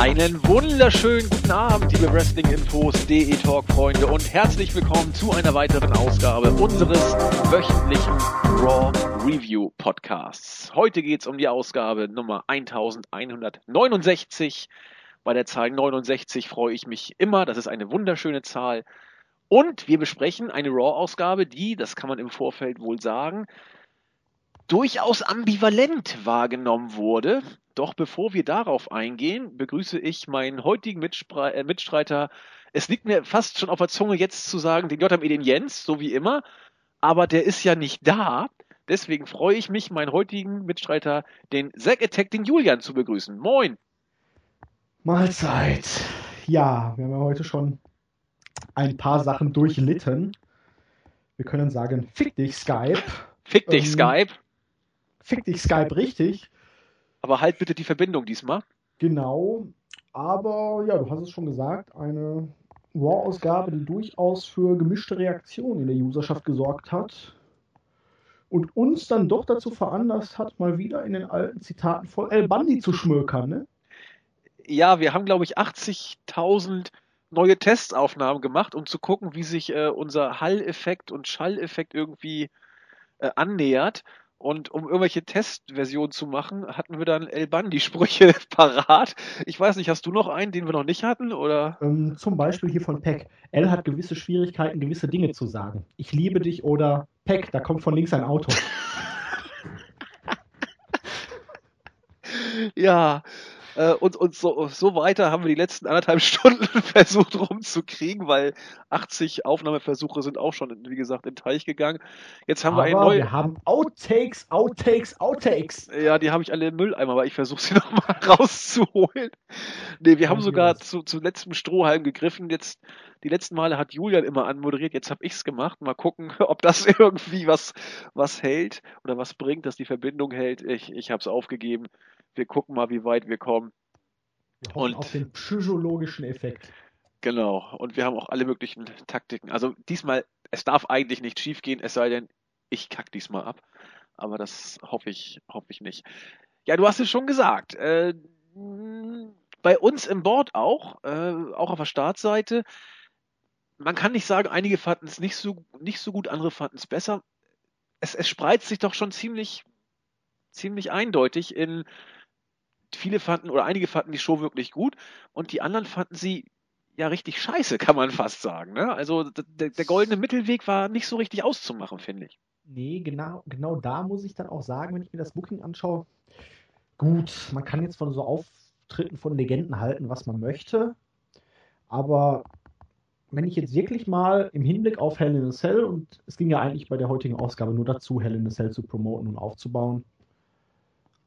Einen wunderschönen guten Abend, liebe Wrestling-Infos, DE Talk-Freunde und herzlich willkommen zu einer weiteren Ausgabe unseres wöchentlichen Raw Review Podcasts. Heute geht es um die Ausgabe Nummer 1169. Bei der Zahl 69 freue ich mich immer, das ist eine wunderschöne Zahl. Und wir besprechen eine Raw-Ausgabe, die, das kann man im Vorfeld wohl sagen, durchaus ambivalent wahrgenommen wurde. Doch bevor wir darauf eingehen, begrüße ich meinen heutigen Mitstre äh, Mitstreiter. Es liegt mir fast schon auf der Zunge, jetzt zu sagen, den JME, den Jens, so wie immer. Aber der ist ja nicht da. Deswegen freue ich mich, meinen heutigen Mitstreiter, den Zack Attack, den Julian, zu begrüßen. Moin! Mahlzeit! Ja, wir haben ja heute schon ein paar Sachen durchlitten. Wir können sagen, fick dich, Skype. Fick dich, ähm, Skype. Fick dich, Skype, richtig. Aber halt bitte die Verbindung diesmal. Genau. Aber ja, du hast es schon gesagt, eine Raw-Ausgabe, die durchaus für gemischte Reaktionen in der Userschaft gesorgt hat. Und uns dann doch dazu veranlasst hat, mal wieder in den alten Zitaten von El Bandi zu schmökern, ne? Ja, wir haben, glaube ich, 80.000 neue Testaufnahmen gemacht, um zu gucken, wie sich äh, unser Hall-Effekt und Schall-Effekt irgendwie äh, annähert. Und um irgendwelche Testversionen zu machen, hatten wir dann El Bandi-Sprüche parat. Ich weiß nicht, hast du noch einen, den wir noch nicht hatten? Oder? Ähm, zum Beispiel hier von Peck. El hat gewisse Schwierigkeiten, gewisse Dinge zu sagen. Ich liebe dich oder Peck, da kommt von links ein Auto. ja, äh, und, und so, so weiter haben wir die letzten anderthalb Stunden versucht rumzukriegen, weil 80 Aufnahmeversuche sind auch schon, wie gesagt, in den Teich gegangen. Jetzt haben aber wir eine neue. Wir haben Outtakes, Outtakes, Outtakes. Ja, die habe ich alle im Mülleimer, aber ich versuche sie nochmal rauszuholen. Nee, wir haben sogar zu, zu letztem Strohhalm gegriffen. Jetzt, die letzten Male hat Julian immer anmoderiert, jetzt habe ich's gemacht. Mal gucken, ob das irgendwie was, was hält oder was bringt, dass die Verbindung hält. Ich, ich habe es aufgegeben wir gucken mal, wie weit wir kommen. Wir und auf den psychologischen Effekt. Genau. Und wir haben auch alle möglichen Taktiken. Also diesmal, es darf eigentlich nicht schief gehen, es sei denn, ich kack diesmal ab. Aber das hoffe ich, hoffe ich nicht. Ja, du hast es schon gesagt. Äh, bei uns im Board auch, äh, auch auf der Startseite. Man kann nicht sagen, einige fanden es nicht so, nicht so gut, andere fanden es besser. Es, es spreizt sich doch schon ziemlich, ziemlich eindeutig in viele fanden oder einige fanden die Show wirklich gut und die anderen fanden sie ja richtig scheiße, kann man fast sagen. Ne? Also der, der goldene Mittelweg war nicht so richtig auszumachen, finde ich. Nee, genau, genau da muss ich dann auch sagen, wenn ich mir das Booking anschaue, gut, man kann jetzt von so Auftritten von Legenden halten, was man möchte, aber wenn ich jetzt wirklich mal im Hinblick auf Hell in a Cell, und es ging ja eigentlich bei der heutigen Ausgabe nur dazu, Hell in a Cell zu promoten und aufzubauen,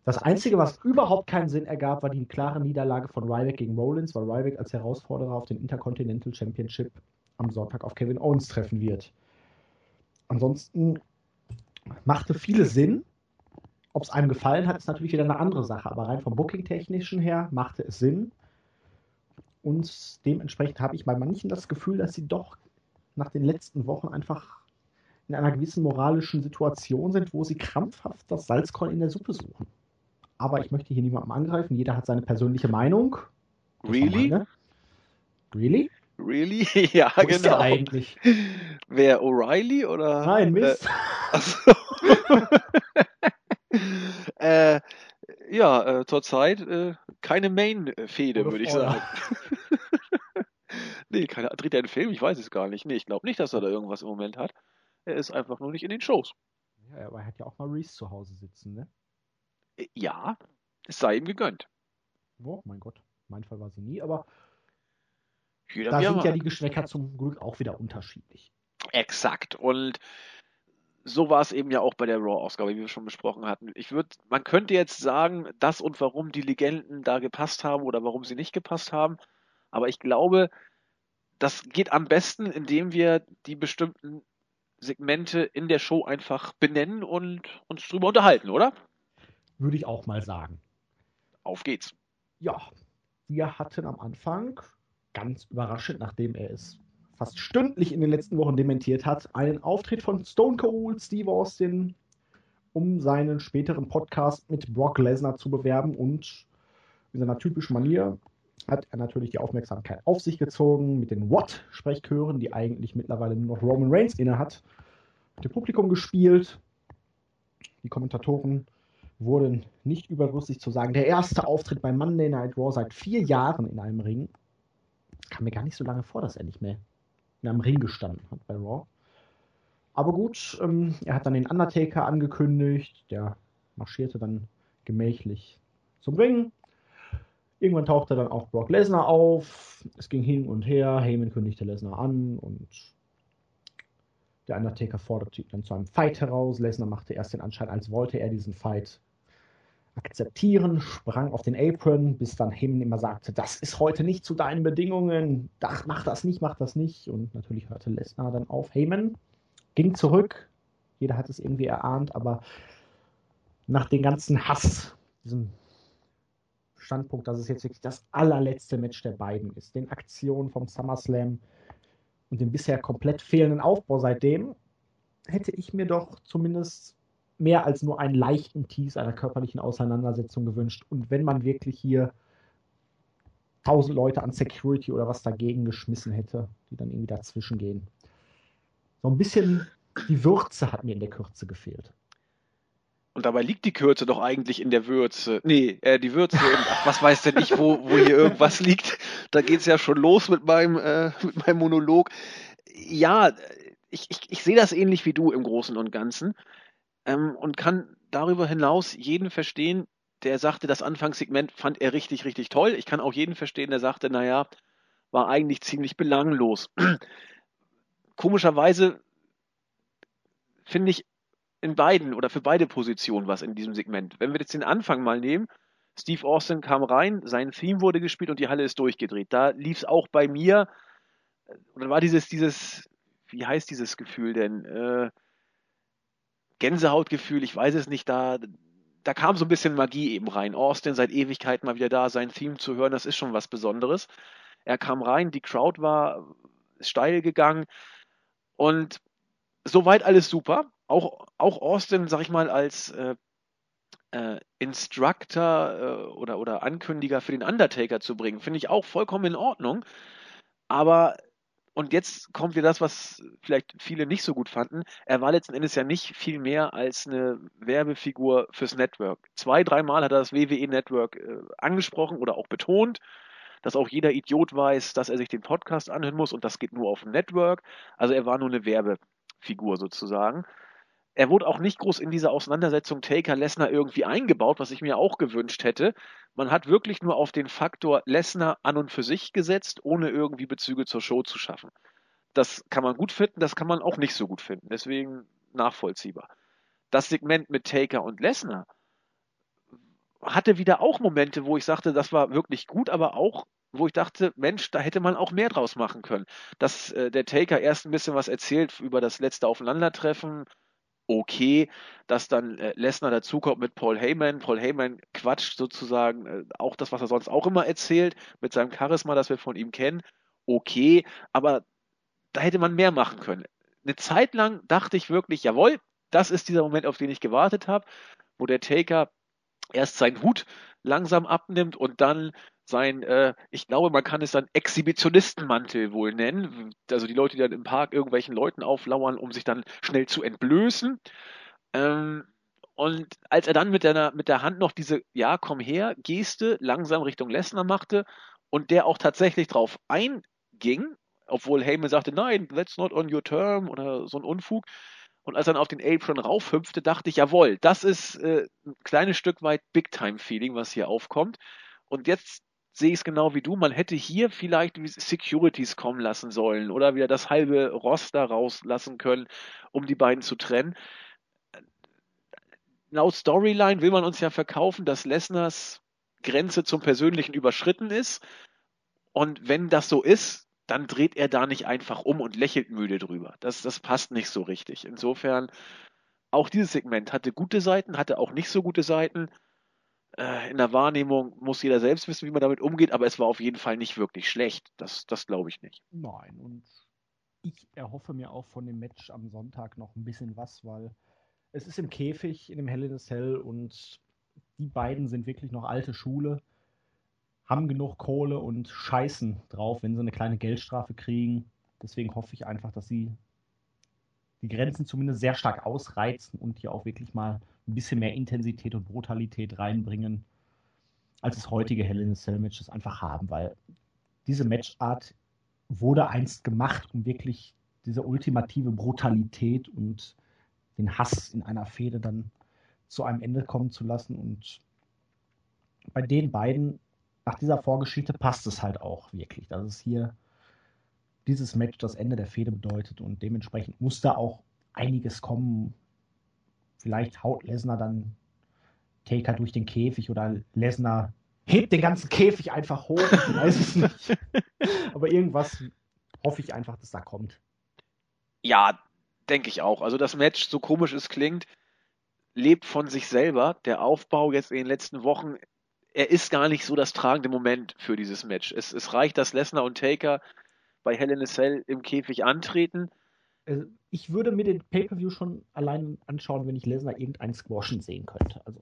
das Einzige, was überhaupt keinen Sinn ergab, war die klare Niederlage von Ryback gegen Rollins, weil Ryback als Herausforderer auf den Intercontinental Championship am Sonntag auf Kevin Owens treffen wird. Ansonsten machte vieles Sinn. Ob es einem gefallen hat, ist natürlich wieder eine andere Sache. Aber rein vom Booking-Technischen her machte es Sinn. Und dementsprechend habe ich bei manchen das Gefühl, dass sie doch nach den letzten Wochen einfach in einer gewissen moralischen Situation sind, wo sie krampfhaft das Salzkorn in der Suppe suchen aber ich möchte hier niemandem angreifen. Jeder hat seine persönliche Meinung. Really? Really? Really? ja, Wo genau. Ist der eigentlich? Wer O'Reilly oder? Nein, Mist. Äh, äh, ja, äh, zurzeit äh, keine Main-Fehde, würde ich sagen. nee, keine, dreht er einen Film? Ich weiß es gar nicht. Nee, ich glaube nicht, dass er da irgendwas im Moment hat. Er ist einfach nur nicht in den Shows. Ja, aber er hat ja auch mal Reese zu Hause sitzen, ne? Ja, es sei ihm gegönnt. Oh mein Gott, mein Fall war sie nie, aber Jeder da sind ja die Geschmäcker zum Glück auch wieder unterschiedlich. Exakt. Und so war es eben ja auch bei der Raw-Ausgabe, wie wir schon besprochen hatten. Ich würde, man könnte jetzt sagen, das und warum die Legenden da gepasst haben oder warum sie nicht gepasst haben. Aber ich glaube, das geht am besten, indem wir die bestimmten Segmente in der Show einfach benennen und uns drüber unterhalten, oder? Würde ich auch mal sagen. Auf geht's. Ja, wir hatten am Anfang, ganz überraschend, nachdem er es fast stündlich in den letzten Wochen dementiert hat, einen Auftritt von Stone Cold Steve Austin, um seinen späteren Podcast mit Brock Lesnar zu bewerben und in seiner typischen Manier hat er natürlich die Aufmerksamkeit auf sich gezogen mit den What-Sprechchören, die eigentlich mittlerweile nur noch Roman Reigns inne hat. Mit dem Publikum gespielt. Die Kommentatoren wurden nicht überdrüssig zu sagen. Der erste Auftritt bei Monday Night Raw seit vier Jahren in einem Ring. Kam mir gar nicht so lange vor, dass er nicht mehr in einem Ring gestanden hat bei Raw. Aber gut, ähm, er hat dann den Undertaker angekündigt. Der marschierte dann gemächlich zum Ring. Irgendwann tauchte dann auch Brock Lesnar auf. Es ging hin und her. Heyman kündigte Lesnar an und der Undertaker forderte ihn dann zu einem Fight heraus. Lesnar machte erst den Anschein, als wollte er diesen Fight akzeptieren, sprang auf den Apron, bis dann Heyman immer sagte, das ist heute nicht zu deinen Bedingungen, Ach, mach das nicht, mach das nicht. Und natürlich hörte Lesnar dann auf. Heyman ging zurück, jeder hat es irgendwie erahnt, aber nach dem ganzen Hass, diesem Standpunkt, dass es jetzt wirklich das allerletzte Match der beiden ist, den Aktionen vom SummerSlam und dem bisher komplett fehlenden Aufbau seitdem, hätte ich mir doch zumindest mehr als nur einen leichten Tease einer körperlichen Auseinandersetzung gewünscht. Und wenn man wirklich hier tausend Leute an Security oder was dagegen geschmissen hätte, die dann irgendwie dazwischen gehen. So ein bisschen die Würze hat mir in der Kürze gefehlt. Und dabei liegt die Kürze doch eigentlich in der Würze. Nee, äh, die Würze, in, ach, was weiß denn ich, wo, wo hier irgendwas liegt. Da geht's ja schon los mit meinem, äh, mit meinem Monolog. Ja, ich, ich, ich sehe das ähnlich wie du im Großen und Ganzen ähm, und kann darüber hinaus jeden verstehen, der sagte, das Anfangssegment fand er richtig, richtig toll. Ich kann auch jeden verstehen, der sagte, naja, war eigentlich ziemlich belanglos. Komischerweise finde ich in beiden oder für beide Positionen was in diesem Segment. Wenn wir jetzt den Anfang mal nehmen, Steve Austin kam rein, sein Theme wurde gespielt und die Halle ist durchgedreht. Da lief es auch bei mir, oder war dieses, dieses, wie heißt dieses Gefühl denn? Äh, Gänsehautgefühl, ich weiß es nicht, da, da kam so ein bisschen Magie eben rein. Austin seit Ewigkeiten mal wieder da, sein Theme zu hören, das ist schon was Besonderes. Er kam rein, die Crowd war steil gegangen und soweit alles super auch, auch Austin, sag ich mal, als äh, äh, Instructor äh, oder, oder Ankündiger für den Undertaker zu bringen, finde ich auch vollkommen in Ordnung. Aber, und jetzt kommt wieder das, was vielleicht viele nicht so gut fanden. Er war letzten Endes ja nicht viel mehr als eine Werbefigur fürs Network. Zwei, dreimal hat er das WWE-Network äh, angesprochen oder auch betont dass auch jeder Idiot weiß, dass er sich den Podcast anhören muss und das geht nur auf dem Network. Also er war nur eine Werbefigur sozusagen. Er wurde auch nicht groß in diese Auseinandersetzung Taker Lesnar irgendwie eingebaut, was ich mir auch gewünscht hätte. Man hat wirklich nur auf den Faktor Lesnar an und für sich gesetzt, ohne irgendwie Bezüge zur Show zu schaffen. Das kann man gut finden, das kann man auch nicht so gut finden. Deswegen nachvollziehbar. Das Segment mit Taker und Lesnar hatte wieder auch Momente, wo ich sagte, das war wirklich gut, aber auch wo ich dachte, Mensch, da hätte man auch mehr draus machen können. Dass äh, der Taker erst ein bisschen was erzählt über das letzte Aufeinandertreffen, okay, dass dann äh, Lesnar dazukommt mit Paul Heyman. Paul Heyman quatscht sozusagen äh, auch das, was er sonst auch immer erzählt, mit seinem Charisma, das wir von ihm kennen. Okay, aber da hätte man mehr machen können. Eine Zeit lang dachte ich wirklich, jawohl, das ist dieser Moment, auf den ich gewartet habe, wo der Taker erst seinen Hut langsam abnimmt und dann sein, äh, ich glaube, man kann es dann Exhibitionistenmantel wohl nennen. Also die Leute, die dann im Park irgendwelchen Leuten auflauern, um sich dann schnell zu entblößen. Ähm, und als er dann mit der, mit der Hand noch diese Ja, komm her Geste langsam Richtung Lesnar machte und der auch tatsächlich drauf einging, obwohl Heyman sagte, nein, that's not on your term oder so ein Unfug. Und als er dann auf den Apron raufhüpfte, dachte ich, jawohl, das ist äh, ein kleines Stück weit Big-Time-Feeling, was hier aufkommt. Und jetzt sehe ich es genau wie du. Man hätte hier vielleicht Securities kommen lassen sollen oder wieder das halbe Roster rauslassen können, um die beiden zu trennen. Laut Storyline will man uns ja verkaufen, dass Lesners Grenze zum Persönlichen überschritten ist. Und wenn das so ist, dann dreht er da nicht einfach um und lächelt müde drüber. Das, das passt nicht so richtig. Insofern, auch dieses Segment hatte gute Seiten, hatte auch nicht so gute Seiten äh, in der Wahrnehmung muss jeder selbst wissen, wie man damit umgeht, aber es war auf jeden Fall nicht wirklich schlecht. Das, das glaube ich nicht. Nein, und ich erhoffe mir auch von dem Match am Sonntag noch ein bisschen was, weil es ist im Käfig, in dem Hell in a Cell und die beiden sind wirklich noch alte Schule, haben genug Kohle und scheißen drauf, wenn sie eine kleine Geldstrafe kriegen. Deswegen hoffe ich einfach, dass sie die Grenzen zumindest sehr stark ausreizen und hier auch wirklich mal ein bisschen mehr Intensität und Brutalität reinbringen, als das heutige Hell in a Cell Match das einfach haben, weil diese Matchart wurde einst gemacht, um wirklich diese ultimative Brutalität und den Hass in einer Fehde dann zu einem Ende kommen zu lassen. Und bei den beiden, nach dieser Vorgeschichte, passt es halt auch wirklich, dass es hier dieses Match das Ende der Fehde bedeutet und dementsprechend muss da auch einiges kommen. Vielleicht haut Lesnar dann Taker durch den Käfig oder Lesnar hebt den ganzen Käfig einfach hoch. Ich weiß es nicht. Aber irgendwas hoffe ich einfach, dass da kommt. Ja, denke ich auch. Also das Match, so komisch es klingt, lebt von sich selber. Der Aufbau jetzt in den letzten Wochen, er ist gar nicht so das tragende Moment für dieses Match. Es, es reicht, dass Lesnar und Taker bei Hell in a Cell im Käfig antreten. Also ich würde mir den Pay-Per-View schon allein anschauen, wenn ich Lesnar irgendeinen Squashen sehen könnte. Also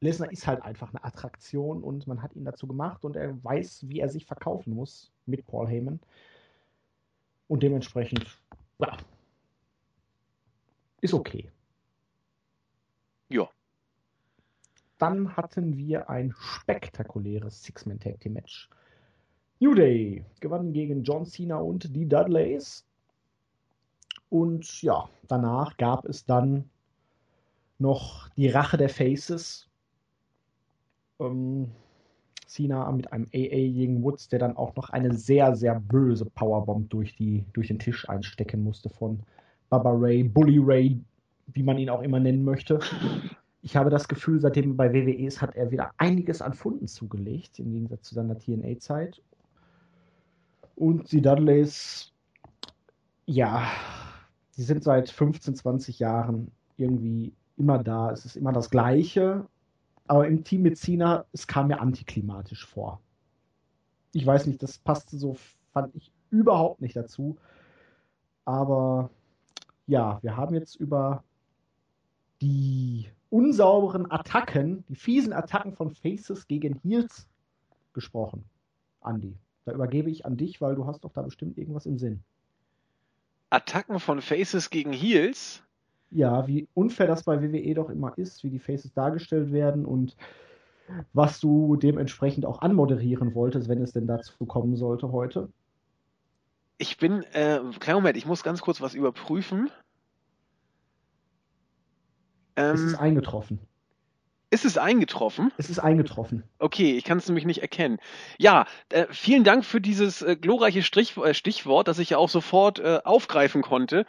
Lesnar ist halt einfach eine Attraktion und man hat ihn dazu gemacht und er weiß, wie er sich verkaufen muss mit Paul Heyman. Und dementsprechend, ja, ist okay. Ja. Dann hatten wir ein spektakuläres Six-Man-Tag-Team-Match. New Day gewann gegen John Cena und die Dudleys. Und ja, danach gab es dann noch die Rache der Faces ähm, Cena mit einem AA gegen Woods, der dann auch noch eine sehr, sehr böse Powerbomb durch, die, durch den Tisch einstecken musste von Baba Ray, Bully Ray, wie man ihn auch immer nennen möchte. Ich habe das Gefühl, seitdem bei WWE ist, hat er wieder einiges an Funden zugelegt, im Gegensatz zu seiner TNA-Zeit. Und die Dudleys, ja, sie sind seit 15, 20 Jahren irgendwie immer da. Es ist immer das Gleiche aber im Team mit Cena, es kam mir antiklimatisch vor. Ich weiß nicht, das passte so, fand ich überhaupt nicht dazu. Aber ja, wir haben jetzt über die unsauberen Attacken, die fiesen Attacken von Faces gegen Heels gesprochen. Andy, da übergebe ich an dich, weil du hast doch da bestimmt irgendwas im Sinn. Attacken von Faces gegen Heels? ja, wie unfair das bei WWE doch immer ist, wie die Faces dargestellt werden und was du dementsprechend auch anmoderieren wolltest, wenn es denn dazu kommen sollte heute. Ich bin, äh, kleinen Moment, ich muss ganz kurz was überprüfen. Ähm, es ist eingetroffen. Ist es eingetroffen? Es ist eingetroffen. Okay, ich kann es nämlich nicht erkennen. Ja, äh, vielen Dank für dieses äh, glorreiche Strich, äh, Stichwort, das ich ja auch sofort äh, aufgreifen konnte.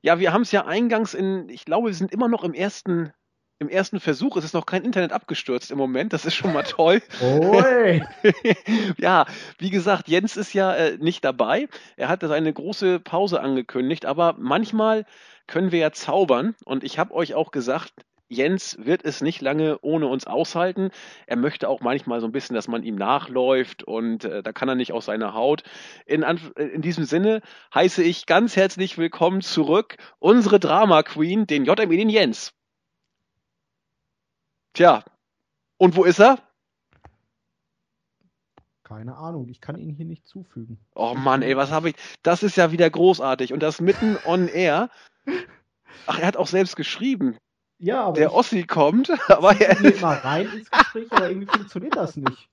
Ja, wir haben es ja eingangs in, ich glaube, wir sind immer noch im ersten, im ersten Versuch. Es ist noch kein Internet abgestürzt im Moment. Das ist schon mal toll. Ja, wie gesagt, Jens ist ja äh, nicht dabei. Er hat seine große Pause angekündigt, aber manchmal können wir ja zaubern. Und ich habe euch auch gesagt, Jens wird es nicht lange ohne uns aushalten. Er möchte auch manchmal so ein bisschen, dass man ihm nachläuft und äh, da kann er nicht aus seiner Haut. In, äh, in diesem Sinne heiße ich ganz herzlich willkommen zurück unsere Drama Queen, den JME, den Jens. Tja, und wo ist er? Keine Ahnung, ich kann ihn hier nicht zufügen. Oh Mann, ey, was habe ich? Das ist ja wieder großartig und das mitten on air. Ach, er hat auch selbst geschrieben. Ja, aber der Ossi kommt, aber er geht mal rein ins Gespräch, aber irgendwie funktioniert das nicht.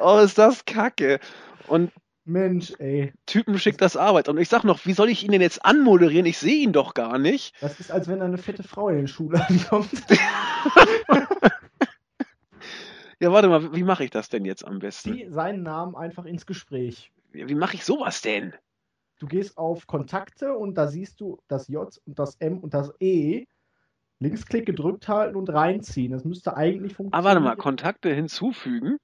Oh, ist das kacke. Und Mensch, ey. Typen schickt das Arbeit. Und ich sag noch, wie soll ich ihn denn jetzt anmoderieren? Ich sehe ihn doch gar nicht. Das ist, als wenn eine fette Frau in den Schuhladen kommt. ja, warte mal, wie mache ich das denn jetzt am besten? Zieh seinen Namen einfach ins Gespräch. Wie mache ich sowas denn? Du gehst auf Kontakte und da siehst du das J und das M und das E Linksklick gedrückt halten und reinziehen. Das müsste eigentlich funktionieren. Ah, warte mal, Kontakte hinzufügen.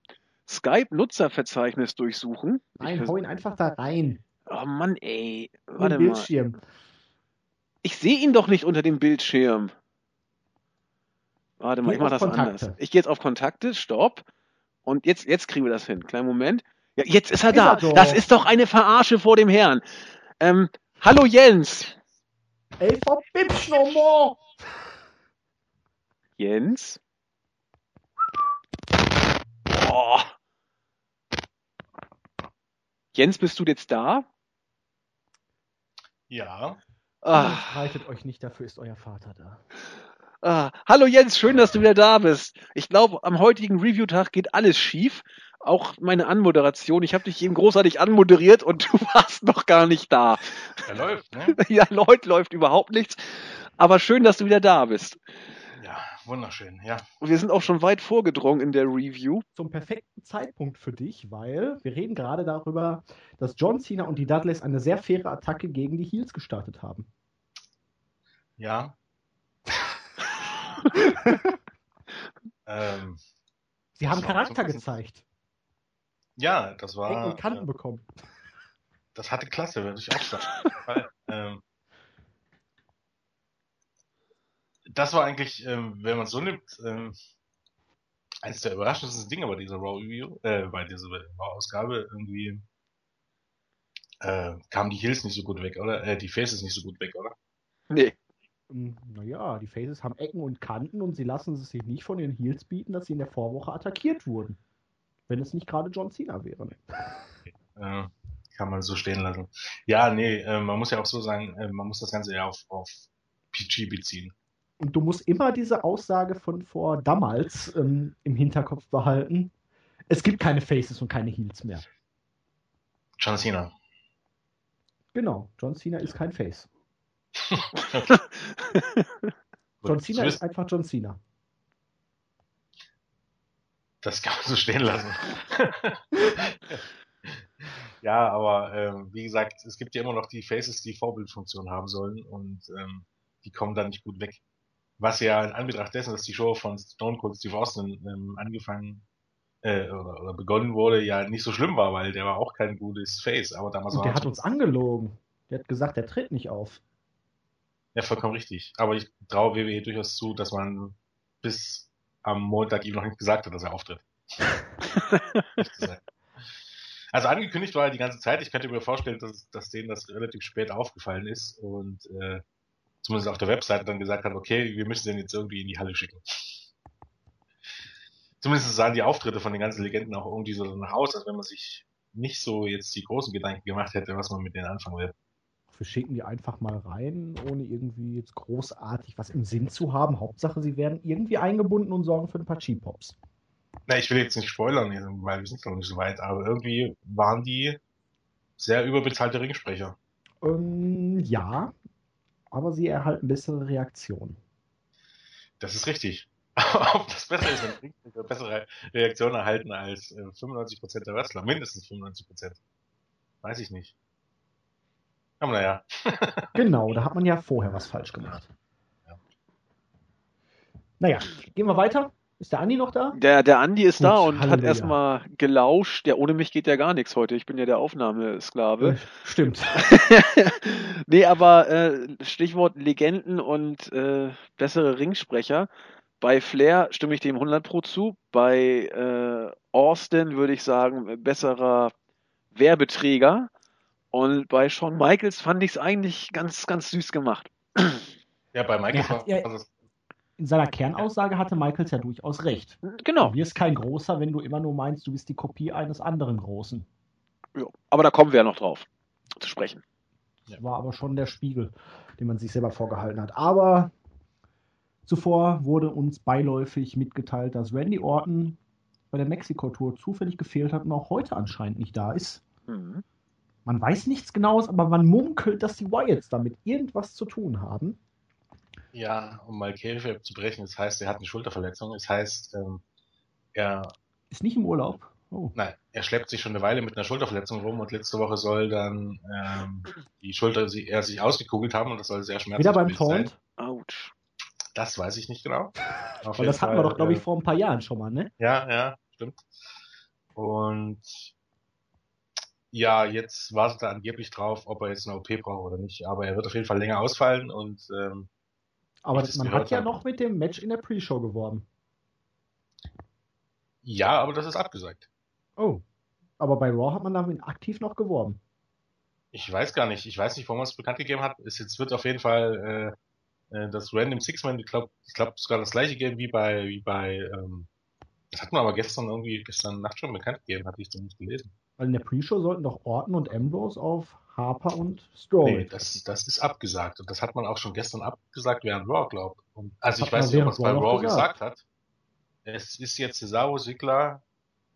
Skype-Nutzerverzeichnis durchsuchen. Nein, ich hau ihn einfach da rein. Oh Mann, ey. Warte mal. Bildschirm. Ich sehe ihn doch nicht unter dem Bildschirm. Warte mal, Geh ich mach das Kontakte. anders. Ich gehe jetzt auf Kontakte, stopp. Und jetzt, jetzt kriegen wir das hin. Kleinen Moment. Ja, jetzt ist er ist da. Er das ist doch eine Verarsche vor dem Herrn. Ähm, hallo Jens. Ey, verbitsch nochmal. Jens? Oh, Jens, bist du jetzt da? Ja. Ah. Streitet euch nicht, dafür ist euer Vater da. Ah, hallo Jens, schön, dass du wieder da bist. Ich glaube, am heutigen Review-Tag geht alles schief. Auch meine Anmoderation. Ich habe dich eben großartig anmoderiert und du warst noch gar nicht da. Er läuft, ne? ja, heute läuft überhaupt nichts. Aber schön, dass du wieder da bist. Wunderschön, ja. Und wir sind auch schon weit vorgedrungen in der Review. Zum perfekten Zeitpunkt für dich, weil wir reden gerade darüber, dass John Cena und die Dudleys eine sehr faire Attacke gegen die Heels gestartet haben. Ja, ähm, Sie haben Charakter gezeigt. Ja, das war. Ecken und Kanten äh, bekommen. Das hatte Klasse, würde ich auch sagen. ähm, das war eigentlich, ähm, wenn man es so nimmt, ähm, eines der überraschendsten Dinge bei dieser Raw Review, äh, bei dieser Raw-Ausgabe irgendwie äh, kamen die Hills nicht so gut weg, oder? Äh, die Faces nicht so gut weg, oder? Nee. Hm, naja, die Faces haben Ecken und Kanten und sie lassen es sich nicht von den Heels bieten, dass sie in der Vorwoche attackiert wurden. Wenn es nicht gerade John Cena wäre. Ne? Äh, kann man so stehen lassen. Ja, nee, äh, man muss ja auch so sagen, äh, man muss das Ganze ja auf, auf PG beziehen. Und du musst immer diese Aussage von vor damals ähm, im Hinterkopf behalten. Es gibt keine Faces und keine Heels mehr. John Cena. Genau, John Cena ist kein Face. John Cena ist einfach John Cena. Das kann man so stehen lassen. ja, aber ähm, wie gesagt, es gibt ja immer noch die Faces, die Vorbildfunktion haben sollen und ähm, die kommen dann nicht gut weg. Was ja in Anbetracht dessen, dass die Show von Stone Cold Steve Austin ähm, angefangen äh, oder, oder, begonnen wurde, ja nicht so schlimm war, weil der war auch kein gutes Face. Aber damals und war der hat uns angelogen. Der hat gesagt, der tritt nicht auf. Ja, vollkommen richtig. Aber ich traue WWE durchaus zu, dass man bis am Montag ihm noch nicht gesagt hat, dass er auftritt. also angekündigt war er die ganze Zeit. Ich könnte mir vorstellen, dass, dass denen das relativ spät aufgefallen ist und äh, zumindest auf der Webseite dann gesagt hat, okay, wir müssen den jetzt irgendwie in die Halle schicken. Zumindest sahen die Auftritte von den ganzen Legenden auch irgendwie so nach aus, als wenn man sich nicht so jetzt die großen Gedanken gemacht hätte, was man mit denen anfangen will wir schicken die einfach mal rein, ohne irgendwie jetzt großartig was im Sinn zu haben. Hauptsache, sie werden irgendwie eingebunden und sorgen für ein paar Cheap-Pops. Na, ich will jetzt nicht spoilern, weil wir sind noch nicht so weit, aber irgendwie waren die sehr überbezahlte Ringsprecher. Ähm, ja, aber sie erhalten bessere Reaktionen. Das ist richtig. Ob das besser ist, wenn Ringsprecher bessere Reaktionen erhalten als äh, 95% der Wrestler, mindestens 95%. Weiß ich nicht. Aber naja. genau, da hat man ja vorher was falsch gemacht. Ja. Naja, gehen wir weiter. Ist der Andi noch da? Der, der Andi ist Gut, da und Halleluja. hat erstmal gelauscht. Ja, ohne mich geht ja gar nichts heute. Ich bin ja der Aufnahmesklave. Äh, stimmt. nee, aber äh, Stichwort Legenden und äh, bessere Ringsprecher. Bei Flair stimme ich dem 100 Pro zu. Bei äh, Austin würde ich sagen, besserer Werbeträger. Und bei Shawn Michaels fand ich es eigentlich ganz, ganz süß gemacht. Ja, bei Michaels war ja, also in seiner Kernaussage hatte Michaels ja durchaus recht. Genau. Du wirst kein Großer, wenn du immer nur meinst, du bist die Kopie eines anderen Großen. Ja, aber da kommen wir ja noch drauf zu sprechen. Das war aber schon der Spiegel, den man sich selber vorgehalten hat. Aber zuvor wurde uns beiläufig mitgeteilt, dass Randy Orton bei der Mexiko-Tour zufällig gefehlt hat und auch heute anscheinend nicht da ist. Mhm. Man weiß nichts Genaues, aber man munkelt, dass die Wyatts damit irgendwas zu tun haben. Ja, um mal Käfig zu brechen, das heißt, er hat eine Schulterverletzung. Das heißt, ähm, er ist nicht im Urlaub. Oh. Nein, er schleppt sich schon eine Weile mit einer Schulterverletzung rum und letzte Woche soll dann ähm, die Schulter sie, er sich ausgekugelt haben und das soll sehr schmerzhaft sein. Wieder beim Taunt? Autsch. Das weiß ich nicht genau. Auf das hatten wir doch, glaube ich, äh, vor ein paar Jahren schon mal, ne? Ja, ja, stimmt. Und ja, jetzt wartet er angeblich drauf, ob er jetzt eine OP braucht oder nicht. Aber er wird auf jeden Fall länger ausfallen und ähm, aber man hat ja noch mit dem Match in der Pre-Show geworben. Ja, aber das ist abgesagt. Oh. Aber bei Raw hat man damit aktiv noch geworben. Ich weiß gar nicht. Ich weiß nicht, warum man es bekannt gegeben hat. Es jetzt wird auf jeden Fall äh, äh das Random Six-Man, ich glaube, ich glaube sogar das gleiche geben wie bei wie bei ähm, Das hat man aber gestern irgendwie, gestern Nacht schon bekannt gegeben, hatte ich zumindest gelesen. Weil in der Pre-Show sollten doch Orton und Ambrose auf Harper und Strowman. Nee, das, das ist abgesagt. Und das hat man auch schon gestern abgesagt während Raw, glaube ich. Also ich weiß nicht, ob man es bei Raw noch gesagt hat. Es ist jetzt Cesaro, Sigler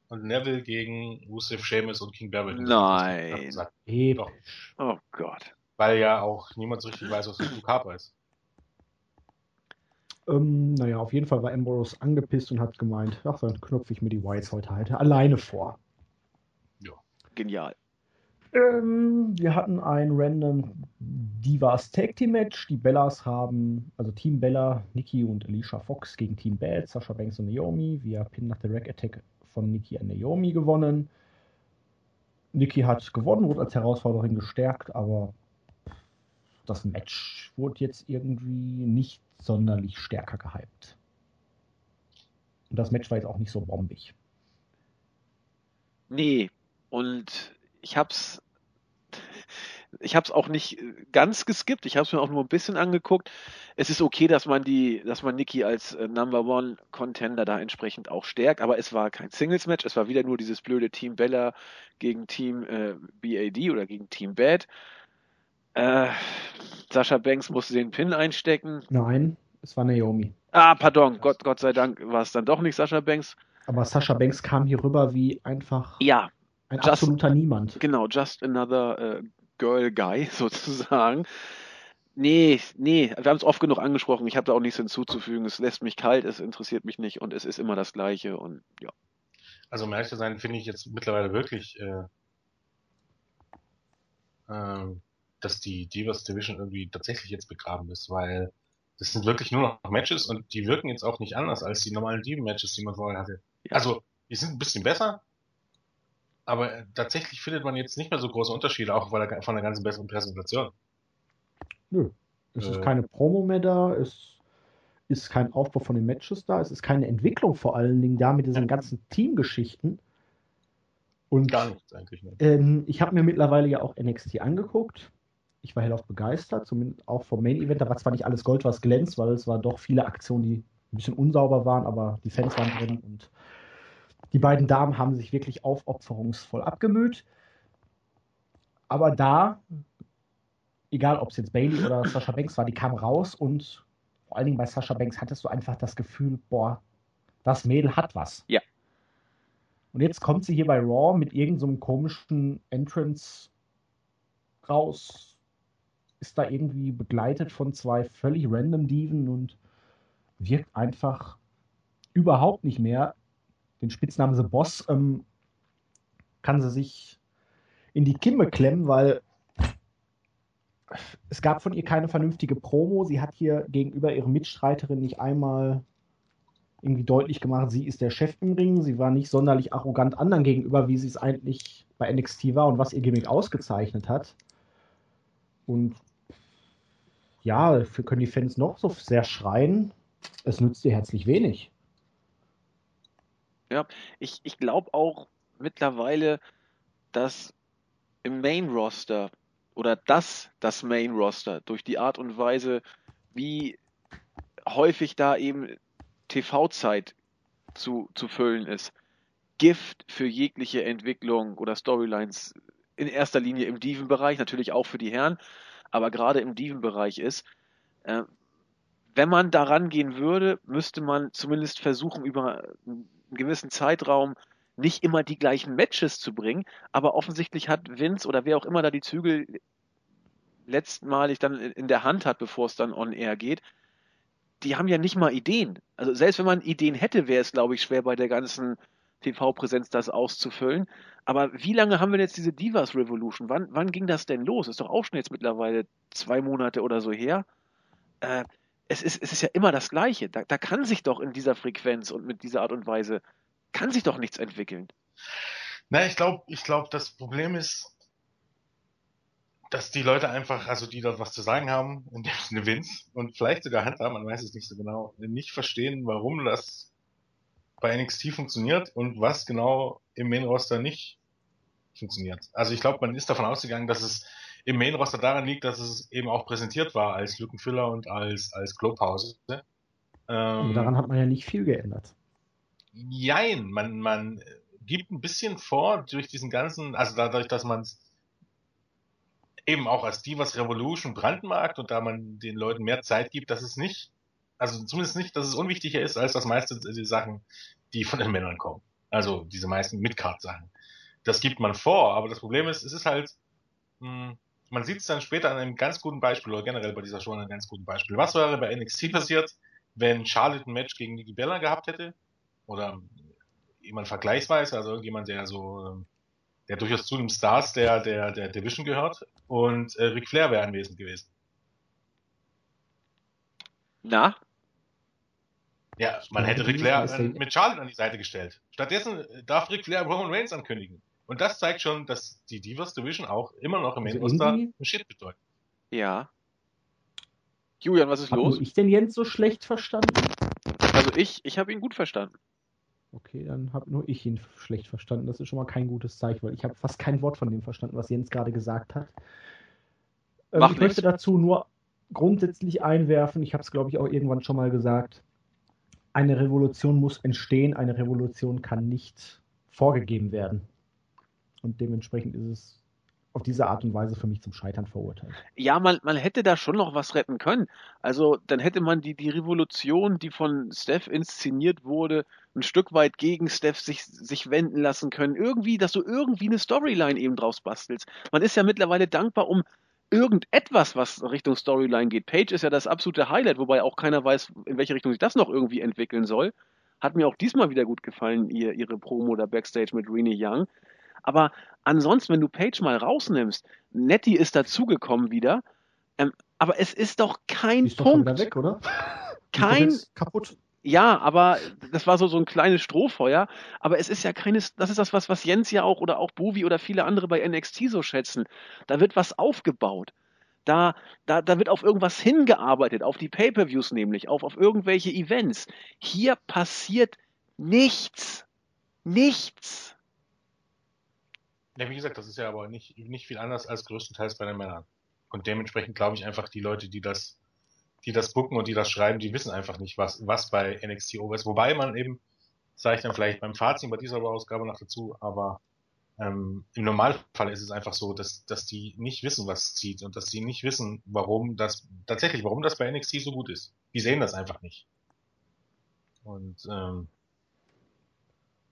und Neville gegen Rusev, Sheamus und King Barrett. Nein. Episch. Oh Gott. Weil ja auch niemand so richtig weiß, was Luke Harper ist. Ähm, naja, auf jeden Fall war Ambrose angepisst und hat gemeint, ach, dann knüpfe ich mir die Whites heute halt alleine vor. Genial. Ähm, wir hatten ein random Divas Tag Team Match. Die Bellas haben, also Team Bella, Nikki und Alicia Fox gegen Team Bad, Sasha Banks und Naomi, via Pin nach der Rack Attack von Nikki an Naomi gewonnen. Nikki hat gewonnen, wurde als Herausforderin gestärkt, aber das Match wurde jetzt irgendwie nicht sonderlich stärker gehypt. Und das Match war jetzt auch nicht so bombig. Nee, und ich hab's, ich hab's auch nicht ganz geskippt, ich hab's mir auch nur ein bisschen angeguckt. Es ist okay, dass man die, dass man Nikki als äh, Number One Contender da entsprechend auch stärkt, aber es war kein Singles Match, es war wieder nur dieses blöde Team Bella gegen Team äh, BAD oder gegen Team Bad. Äh, Sascha Banks musste den Pin einstecken. Nein, es war Naomi. Ah, pardon, Gott, Gott sei Dank war es dann doch nicht Sascha Banks. Aber Sasha Banks kam hier rüber wie einfach Ja, ein Just- absoluter Niemand. Genau, just another äh, girl guy sozusagen. Nee, nee, wir haben es oft genug angesprochen. Ich habe da auch nichts hinzuzufügen. Es lässt mich kalt, es interessiert mich nicht und es ist immer das Gleiche und ja. Also um ehrlich zu sein, finde ich jetzt mittlerweile wirklich, äh, ähm, dass die Divas Division irgendwie tatsächlich jetzt begraben ist, weil das sind wirklich nur noch Matches und die wirken jetzt auch nicht anders als die normalen Diven-Matches, die man vorher hatte. Ja. Also, die sind ein bisschen besser, aber äh, tatsächlich findet man jetzt nicht mehr so große Unterschiede, auch von der, von der ganzen besseren Präsentation. Nö. Es Äh. ist keine Promo mehr da, es ist kein Aufbau von den Matches da, es ist keine Entwicklung vor allen Dingen da mit diesen Ja. ganzen Teamgeschichten. Und Gar nichts eigentlich. Ne? ähm, ich habe mir mittlerweile ja auch NXT angeguckt. Ich war hellauf begeistert, zumindest auch vom Main Event. Da war zwar nicht alles Gold, was glänzt, weil es war doch viele Aktionen, die ein bisschen unsauber waren, aber die Fans waren drin und die beiden Damen haben sich wirklich aufopferungsvoll abgemüht. Aber da, egal ob es jetzt Bailey oder Sasha Banks war, die kam raus und vor allen Dingen bei Sasha Banks hattest du einfach das Gefühl, boah, das Mädel hat was. Ja. Und jetzt kommt sie hier bei Raw mit irgendeinem so einem komischen Entrance raus, ist da irgendwie begleitet von zwei völlig random Diven und wirkt einfach überhaupt nicht mehr. Den Spitznamen The Boss ähm, kann sie sich in die Kimme klemmen, weil es gab von ihr keine vernünftige Promo. Sie hat hier gegenüber ihrer Mitstreiterin nicht einmal irgendwie deutlich gemacht, sie ist der Chef im Ring. Sie war nicht sonderlich arrogant anderen gegenüber, wie sie es eigentlich bei NXT war und was ihr Gimmick ausgezeichnet hat. Und ja, können die Fans noch so sehr schreien. Es nützt ihr herzlich wenig. Ich, ich glaube auch mittlerweile, dass im Main Roster oder dass das Main Roster durch die Art und Weise, wie häufig da eben TV-Zeit zu, zu füllen ist, Gift für jegliche Entwicklung oder Storylines in erster Linie im Diven-Bereich, natürlich auch für die Herren, aber gerade im Diven-Bereich ist. Äh, wenn man daran gehen würde, müsste man zumindest versuchen, über einen gewissen Zeitraum nicht immer die gleichen Matches zu bringen, aber offensichtlich hat Vince oder wer auch immer da die Zügel letztmalig dann in der Hand hat, bevor es dann on air geht, die haben ja nicht mal Ideen. Also selbst wenn man Ideen hätte, wäre es, glaube ich, schwer bei der ganzen TV-Präsenz das auszufüllen. Aber wie lange haben wir jetzt diese Divas Revolution? Wann, wann ging das denn los? Ist doch auch schon jetzt mittlerweile zwei Monate oder so her. Äh, es, ist, es ist ja immer das Gleiche. Da, da kann sich doch in dieser Frequenz und mit dieser Art und Weise, kann sich doch nichts entwickeln. Na, ich glaube, ich glaube, das Problem ist, dass die Leute einfach, also die dort was zu sagen haben, in dem Sinne Vince und vielleicht sogar Hunter, man weiß es nicht so genau, nicht verstehen, warum das bei NXT funktioniert und was genau im Main Roster nicht funktioniert. Also ich glaube, man ist davon ausgegangen, dass es im Main Roster daran liegt, dass es eben auch präsentiert war als Lückenfüller und als als Klopause. Und daran hat man ja nicht viel geändert. jein, man, man gibt ein bisschen vor durch diesen ganzen, also dadurch, dass man es eben auch als Divas Revolution brandmarkt und da man den Leuten mehr Zeit gibt, dass es nicht, also zumindest nicht, dass es unwichtiger ist als das meiste die Sachen, die von den Männern kommen. Also diese meisten Midcard-Sachen. Das gibt man vor, aber das Problem ist, es ist halt, mh, hm, man sieht es dann später an einem ganz guten Beispiel oder generell bei dieser Show an einem ganz guten Beispiel. Was wäre bei NXT passiert, wenn Charlotte ein Match gegen Nikki Bella gehabt hätte? Oder jemand vergleichsweise, also irgendjemand, der so, ähm, der durchaus zu den Stars der, der, der Division gehört und äh, Ric Flair wäre anwesend gewesen. Na? Ja, man hätte Ric Flair mit Charlotte an die Seite gestellt. Stattdessen darf Ric Flair Roman Reigns ankündigen. Und das zeigt schon, dass die Divas Division auch immer noch im Main also Roster ein Shit bedeutet. Ja. Julian, was ist Hab los? Habe ich den Jens so schlecht verstanden? Also ich, ich habe ihn gut verstanden. Okay, dann habe nur ich ihn schlecht verstanden. Das ist schon mal kein gutes Zeichen, weil ich habe fast kein Wort von dem verstanden, was Jens gerade gesagt hat. Ähm, ich möchte dazu nur grundsätzlich einwerfen, ich habe es glaube ich auch irgendwann schon mal gesagt, eine Revolution muss entstehen, eine Revolution kann nicht vorgegeben werden. Und dementsprechend ist es auf diese Art und Weise für mich zum Scheitern verurteilt. Ja, man, man hätte da schon noch was retten können. Also dann hätte man die, die Revolution, die von Steph inszeniert wurde, ein Stück weit gegen Steph sich, sich wenden lassen können. Irgendwie, dass du irgendwie eine Storyline eben draus bastelst. Man ist ja mittlerweile dankbar um irgendetwas, was Richtung Storyline geht. Page ist ja das absolute Highlight, wobei auch keiner weiß, in welche Richtung sich das noch irgendwie entwickeln soll. Hat mir auch diesmal wieder gut gefallen, ihr, ihre Promo da Backstage mit Renee Young. Aber ansonsten, wenn du Page mal rausnimmst, Nettie ist dazugekommen wieder, ähm, aber es ist doch kein ist Punkt. Doch weg, oder? Kein. kaputt. Ja, aber das war so, so ein kleines Strohfeuer. Aber es ist ja keines, das ist das, was, was Jens ja auch oder auch Bovi oder viele andere bei NXT so schätzen. Da wird was aufgebaut. Da, da, da wird auf irgendwas hingearbeitet, auf die Pay-Per-Views nämlich, auf, auf irgendwelche Events. Hier passiert nichts. Nichts. Ja, wie gesagt, das ist ja aber nicht, nicht viel anders als größtenteils bei den Männern. Und dementsprechend glaube ich einfach, die Leute, die das, die das booken und die das schreiben, die wissen einfach nicht, was, was bei NXT over ist. Wobei man eben, sage ich dann vielleicht beim Fazit bei dieser Ausgabe noch dazu, aber ähm, im Normalfall ist es einfach so, dass, dass die nicht wissen, was zieht und dass sie nicht wissen, warum das, tatsächlich, warum das bei NXT so gut ist. Die sehen das einfach nicht. Und ähm,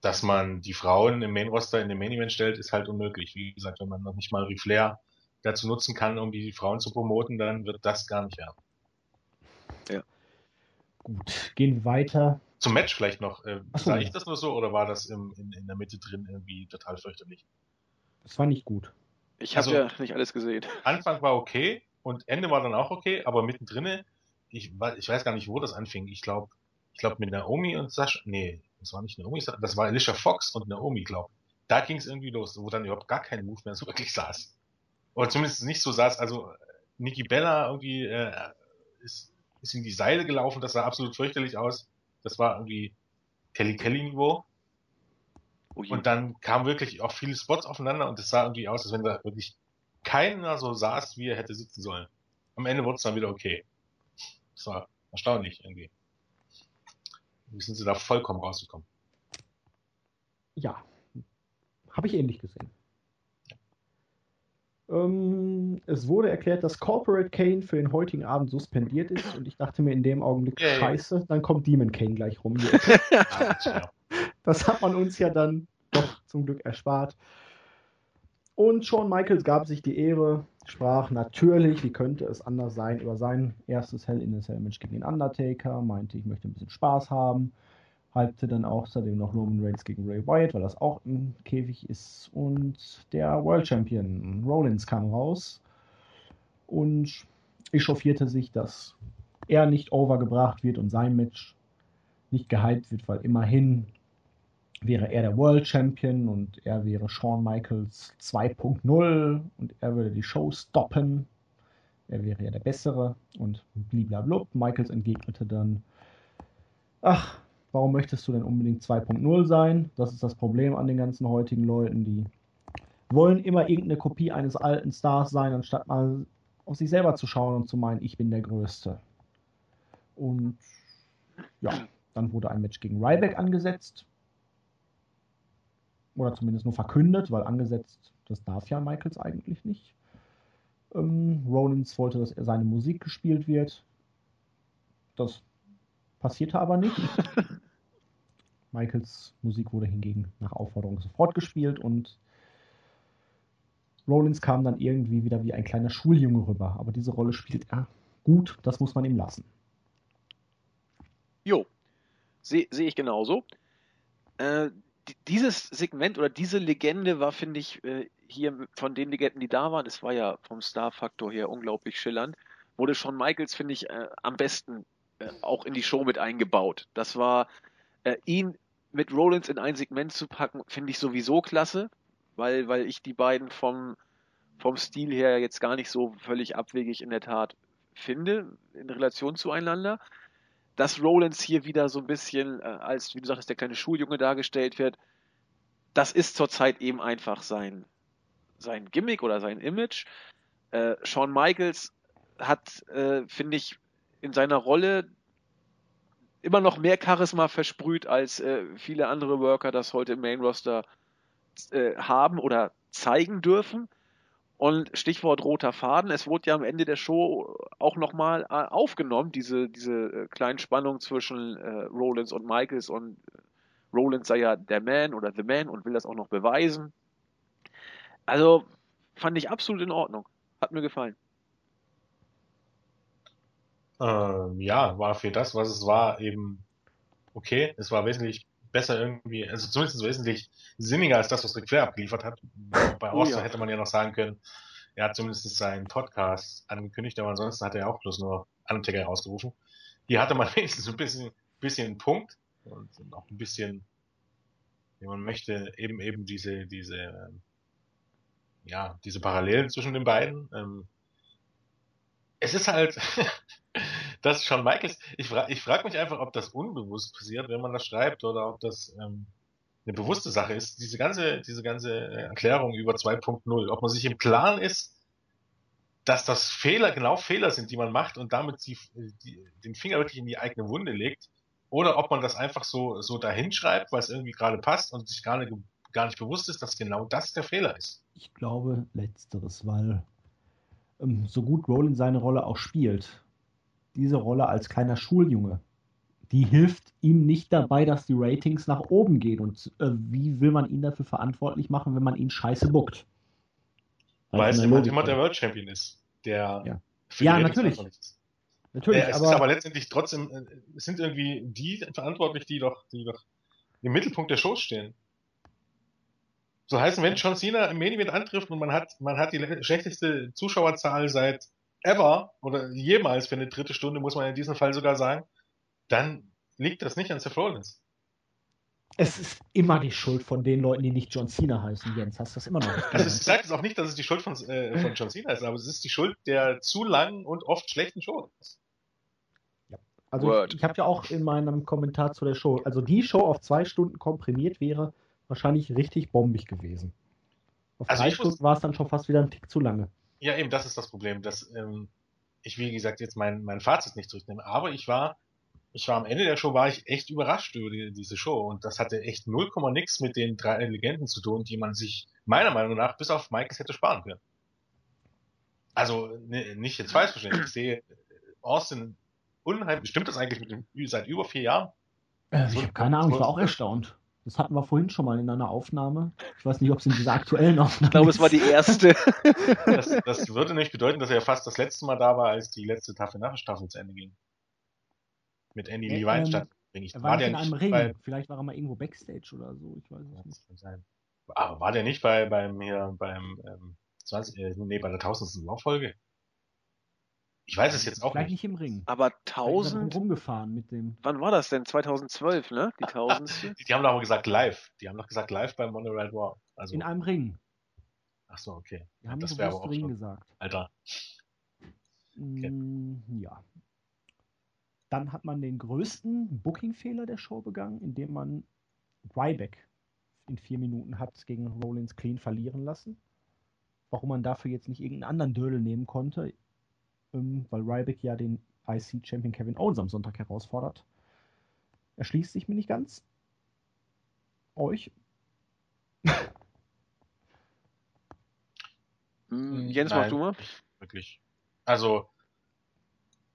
dass man die Frauen im Main Roster in den Main Event stellt, ist halt unmöglich. Wie gesagt, wenn man noch nicht mal Flair dazu nutzen kann, um die Frauen zu promoten, dann wird das gar nicht werden. Ja. Gut, gehen wir weiter. Zum Match vielleicht noch. Äh, so, sah ich das nur so oder war das im, in, in der Mitte drin irgendwie total fürchterlich? Das war nicht gut. Ich habe also, ja nicht alles gesehen. Anfang war okay und Ende war dann auch okay, aber mittendrin, ich, ich weiß gar nicht, wo das anfing. Ich glaube, ich glaube mit Naomi und Sascha, nee, das war nicht Naomi, das war Alicia Fox und Naomi, glaube ich. Da ging es irgendwie los, wo dann überhaupt gar kein Move mehr so wirklich saß. Oder zumindest nicht so saß. Also Nikki Bella irgendwie äh, ist, ist in die Seile gelaufen, das sah absolut fürchterlich aus. Das war irgendwie Kelly Kelly Niveau. Oh und dann kamen wirklich auch viele Spots aufeinander und es sah irgendwie aus, als wenn da wirklich keiner so saß, wie er hätte sitzen sollen. Am Ende wurde es dann wieder okay. Das war erstaunlich irgendwie. Wie sind sie da vollkommen rausgekommen? Ja, habe ich ähnlich gesehen. Ähm, es wurde erklärt, dass Corporate Kane für den heutigen Abend suspendiert ist und ich dachte mir in dem Augenblick, yeah, scheiße, dann kommt Demon Kane gleich rum. das hat man uns ja dann doch zum Glück erspart. Und Shawn Michaels gab sich die Ehre, sprach natürlich, wie könnte es anders sein, über sein erstes Hell in a Cell Match gegen den Undertaker, meinte, ich möchte ein bisschen Spaß haben, halbte dann außerdem noch Roman Reigns gegen Ray Wyatt, weil das auch im Käfig ist. Und der World Champion Rollins kam raus und echauffierte sich, dass er nicht overgebracht wird und sein Match nicht gehypt wird, weil immerhin wäre er der World Champion und er wäre Shawn Michaels 2.0 und er würde die Show stoppen. Er wäre ja der Bessere und bliblablub. Michaels entgegnete dann, ach, warum möchtest du denn unbedingt 2.0 sein? Das ist das Problem an den ganzen heutigen Leuten, die wollen immer irgendeine Kopie eines alten Stars sein, anstatt mal auf sich selber zu schauen und zu meinen, ich bin der Größte. Und ja, dann wurde ein Match gegen Ryback angesetzt oder zumindest nur verkündet, weil angesetzt, das darf ja Michaels eigentlich nicht. Ähm, Rollins wollte, dass er seine Musik gespielt wird. Das passierte aber nicht. Michaels Musik wurde hingegen nach Aufforderung sofort gespielt und Rollins kam dann irgendwie wieder wie ein kleiner Schuljunge rüber. Aber diese Rolle spielt er gut, das muss man ihm lassen. Jo, sehe seh ich genauso. Äh, dieses Segment oder diese Legende war, finde ich, äh, hier von den Legenden, die da waren, es war ja vom Star-Faktor her unglaublich schillernd, wurde Shawn Michaels, finde ich, äh, am besten äh, auch in die Show mit eingebaut. Das war, ihn mit Rollins in ein Segment zu packen, finde ich sowieso klasse, weil, weil ich die beiden vom, vom Stil her jetzt gar nicht so völlig abwegig in der Tat finde, in Relation zueinander dass Rollins hier wieder so ein bisschen äh, als, wie du sagst, der kleine Schuljunge dargestellt wird, das ist zurzeit eben einfach sein, sein Gimmick oder sein Image. Äh, Shawn Michaels hat, äh, finde ich, in seiner Rolle immer noch mehr Charisma versprüht, als äh, viele andere Worker das heute im Main Roster äh, haben oder zeigen dürfen. Und Stichwort roter Faden, es wurde ja am Ende der Show auch nochmal äh, aufgenommen, diese, diese äh, kleinen Spannungen zwischen äh, Rollins und Michaels und äh, Rollins sei ja der Man oder The Man und will das auch noch beweisen. Also fand ich absolut in Ordnung. Hat mir gefallen. Ähm, ja, war für das, was es war, eben okay. Es war wesentlich besser irgendwie, also zumindest wesentlich sinniger als das, was Ric Flair abgeliefert hat. Bei oh, ja. hätte man ja noch sagen können, er hat zumindest seinen Podcast angekündigt, aber ansonsten hat er ja auch bloß nur Undertaker herausgerufen. Hier hatte man wenigstens ein bisschen, bisschen einen Punkt und auch ein bisschen, wie man möchte, eben eben diese, diese, ja, diese Parallelen zwischen den beiden. Ähm, es ist halt, das ist schon Michaels. Ich frage ich frag mich einfach, ob das unbewusst passiert, wenn man das schreibt, oder ob das ähm, eine bewusste Sache ist. Diese ganze, diese ganze Erklärung über 2.0, ob man sich im Plan ist, dass das Fehler, genau Fehler sind, die man macht und damit die, die, den Finger wirklich in die eigene Wunde legt, oder ob man das einfach so, so dahinschreibt, weil es irgendwie gerade passt und sich gar nicht, gar nicht bewusst ist, dass genau das der Fehler ist. Ich glaube letzteres, weil ähm, so gut Roland seine Rolle auch spielt, diese Rolle als kleiner Schuljunge, die hilft ihm nicht dabei, dass die Ratings nach oben gehen. Und äh, wie will man ihn dafür verantwortlich machen, wenn man ihn scheiße buckt? Weil es immer, immer der World Champion ist, der ja, ja natürlich. Ist. Natürlich, äh, es aber, ist aber letztendlich trotzdem, äh, es sind irgendwie die verantwortlich, die doch, die doch im Mittelpunkt der Show stehen. So heißen, wenn John Cena im Main Event antrifft und man hat, man hat die schlechteste Zuschauerzahl seit ever oder jemals für eine dritte Stunde, muss man in diesem Fall sogar sagen, dann liegt das nicht an Seth Rollins. Es ist immer die Schuld von den Leuten, die nicht John Cena heißen, Jens. Hast du das immer noch nicht Also ich sage jetzt auch nicht, dass es die Schuld von, äh, von John Cena ist, aber es ist die Schuld der zu langen und oft schlechten Shows. Ja. Also Word. ich, ich habe ja auch in meinem Kommentar zu der Show, also die Show auf zwei Stunden komprimiert wäre wahrscheinlich richtig bombig gewesen. Auf also drei Stunden war es dann schon fast wieder ein Tick zu lange. Ja, eben, das ist das Problem, dass ähm, ich, wie gesagt, jetzt mein, mein Fazit nicht zurücknehme. Aber ich war, ich war am Ende der Show, war ich echt überrascht über die, diese Show. Und das hatte echt 0, nix mit den drei Legenden zu tun, die man sich meiner Meinung nach bis auf Michaels hätte sparen können. Also, ne, nicht jetzt falsch verstehen. Ich sehe Austin unheimlich, stimmt das eigentlich mit dem, seit über vier Jahren? Äh, ich habe keine Ahnung, ich war auch erstaunt. Das hatten wir vorhin schon mal in einer Aufnahme. Ich weiß nicht, ob es in dieser aktuellen Aufnahme Ich glaube, es war die erste. das, das, würde nicht bedeuten, dass er fast das letzte Mal da war, als die letzte Tafel nach Staffel zu Ende ging. Mit Andy Lee Weinstadt. Ähm, er war, war der in einem Ring. Bei... Vielleicht war er mal irgendwo Backstage oder so. Ich weiß es nicht. Sein. Aber war der nicht bei, beim, hier, beim, ähm, 20, äh, nee, bei der tausendsten Lauffolge? Ich weiß es jetzt auch Vielleicht nicht. nicht im Ring. Aber 1000. rumgefahren mit dem. Wann war das denn? 2012, ne? Die 1000. die, die haben doch gesagt live. Die haben doch gesagt live beim Monday Ride War. Also, In einem Ring. Ach so, okay. Die haben das wäre aber auch Ring schon. gesagt. Alter. Okay. Mm, ja. Dann hat man den größten Booking-Fehler der Show begangen, indem man Ryback in vier Minuten hat gegen Rollins clean verlieren lassen. Warum man dafür jetzt nicht irgendeinen anderen Dödel nehmen konnte, ähm, weil Ryback ja den IC-Champion Kevin Owens am Sonntag herausfordert. Erschließt sich mir nicht ganz. Euch? Hm, Jens, mach Nein, du mal. Wirklich. Also,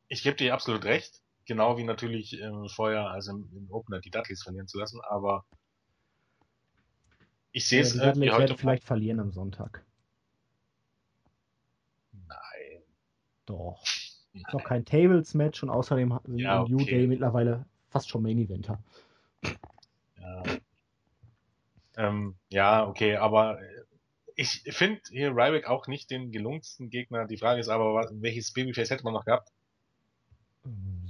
ich gebe dir absolut recht. Genau wie natürlich ähm, vorher, also im, im Opener die Dudleys verlieren zu lassen, aber ich sehe Äh, es die irgendwie Dudleys heute. werden vielleicht verlieren am Sonntag. Nein. Doch. Ist noch kein Tables-Match und außerdem sind Ja, New okay. Day mittlerweile fast schon Main-Eventer. Ja. Ähm, ja, okay, aber äh, ich finde hier Ryback auch nicht den gelungensten Gegner. Die Frage ist aber, welches Babyface hätte man noch gehabt? Ähm,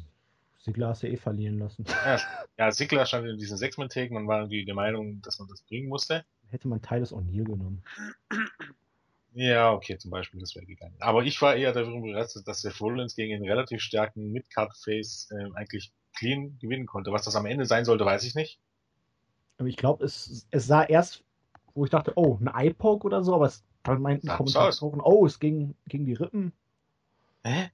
Sigler hast du eh verlieren lassen. Ja, ja Sigler stand in diesen Sechs-Man-Take, man war irgendwie der Meinung, dass man das bringen musste. Hätte man Titus O'Neill genommen. Ja, okay, zum Beispiel, das wäre gegangen. Aber ich war eher darüber begeistert, dass der Rollins gegen einen relativ starken Mid-Card-Face ähm, eigentlich clean gewinnen konnte. Was das am Ende sein sollte, weiß ich nicht. Aber ich glaube, es, es sah erst, wo ich dachte, oh, ein Eye-Poke oder so, aber es dann meinten Kommentatoren, oh, es ging gegen die Rippen. Hä?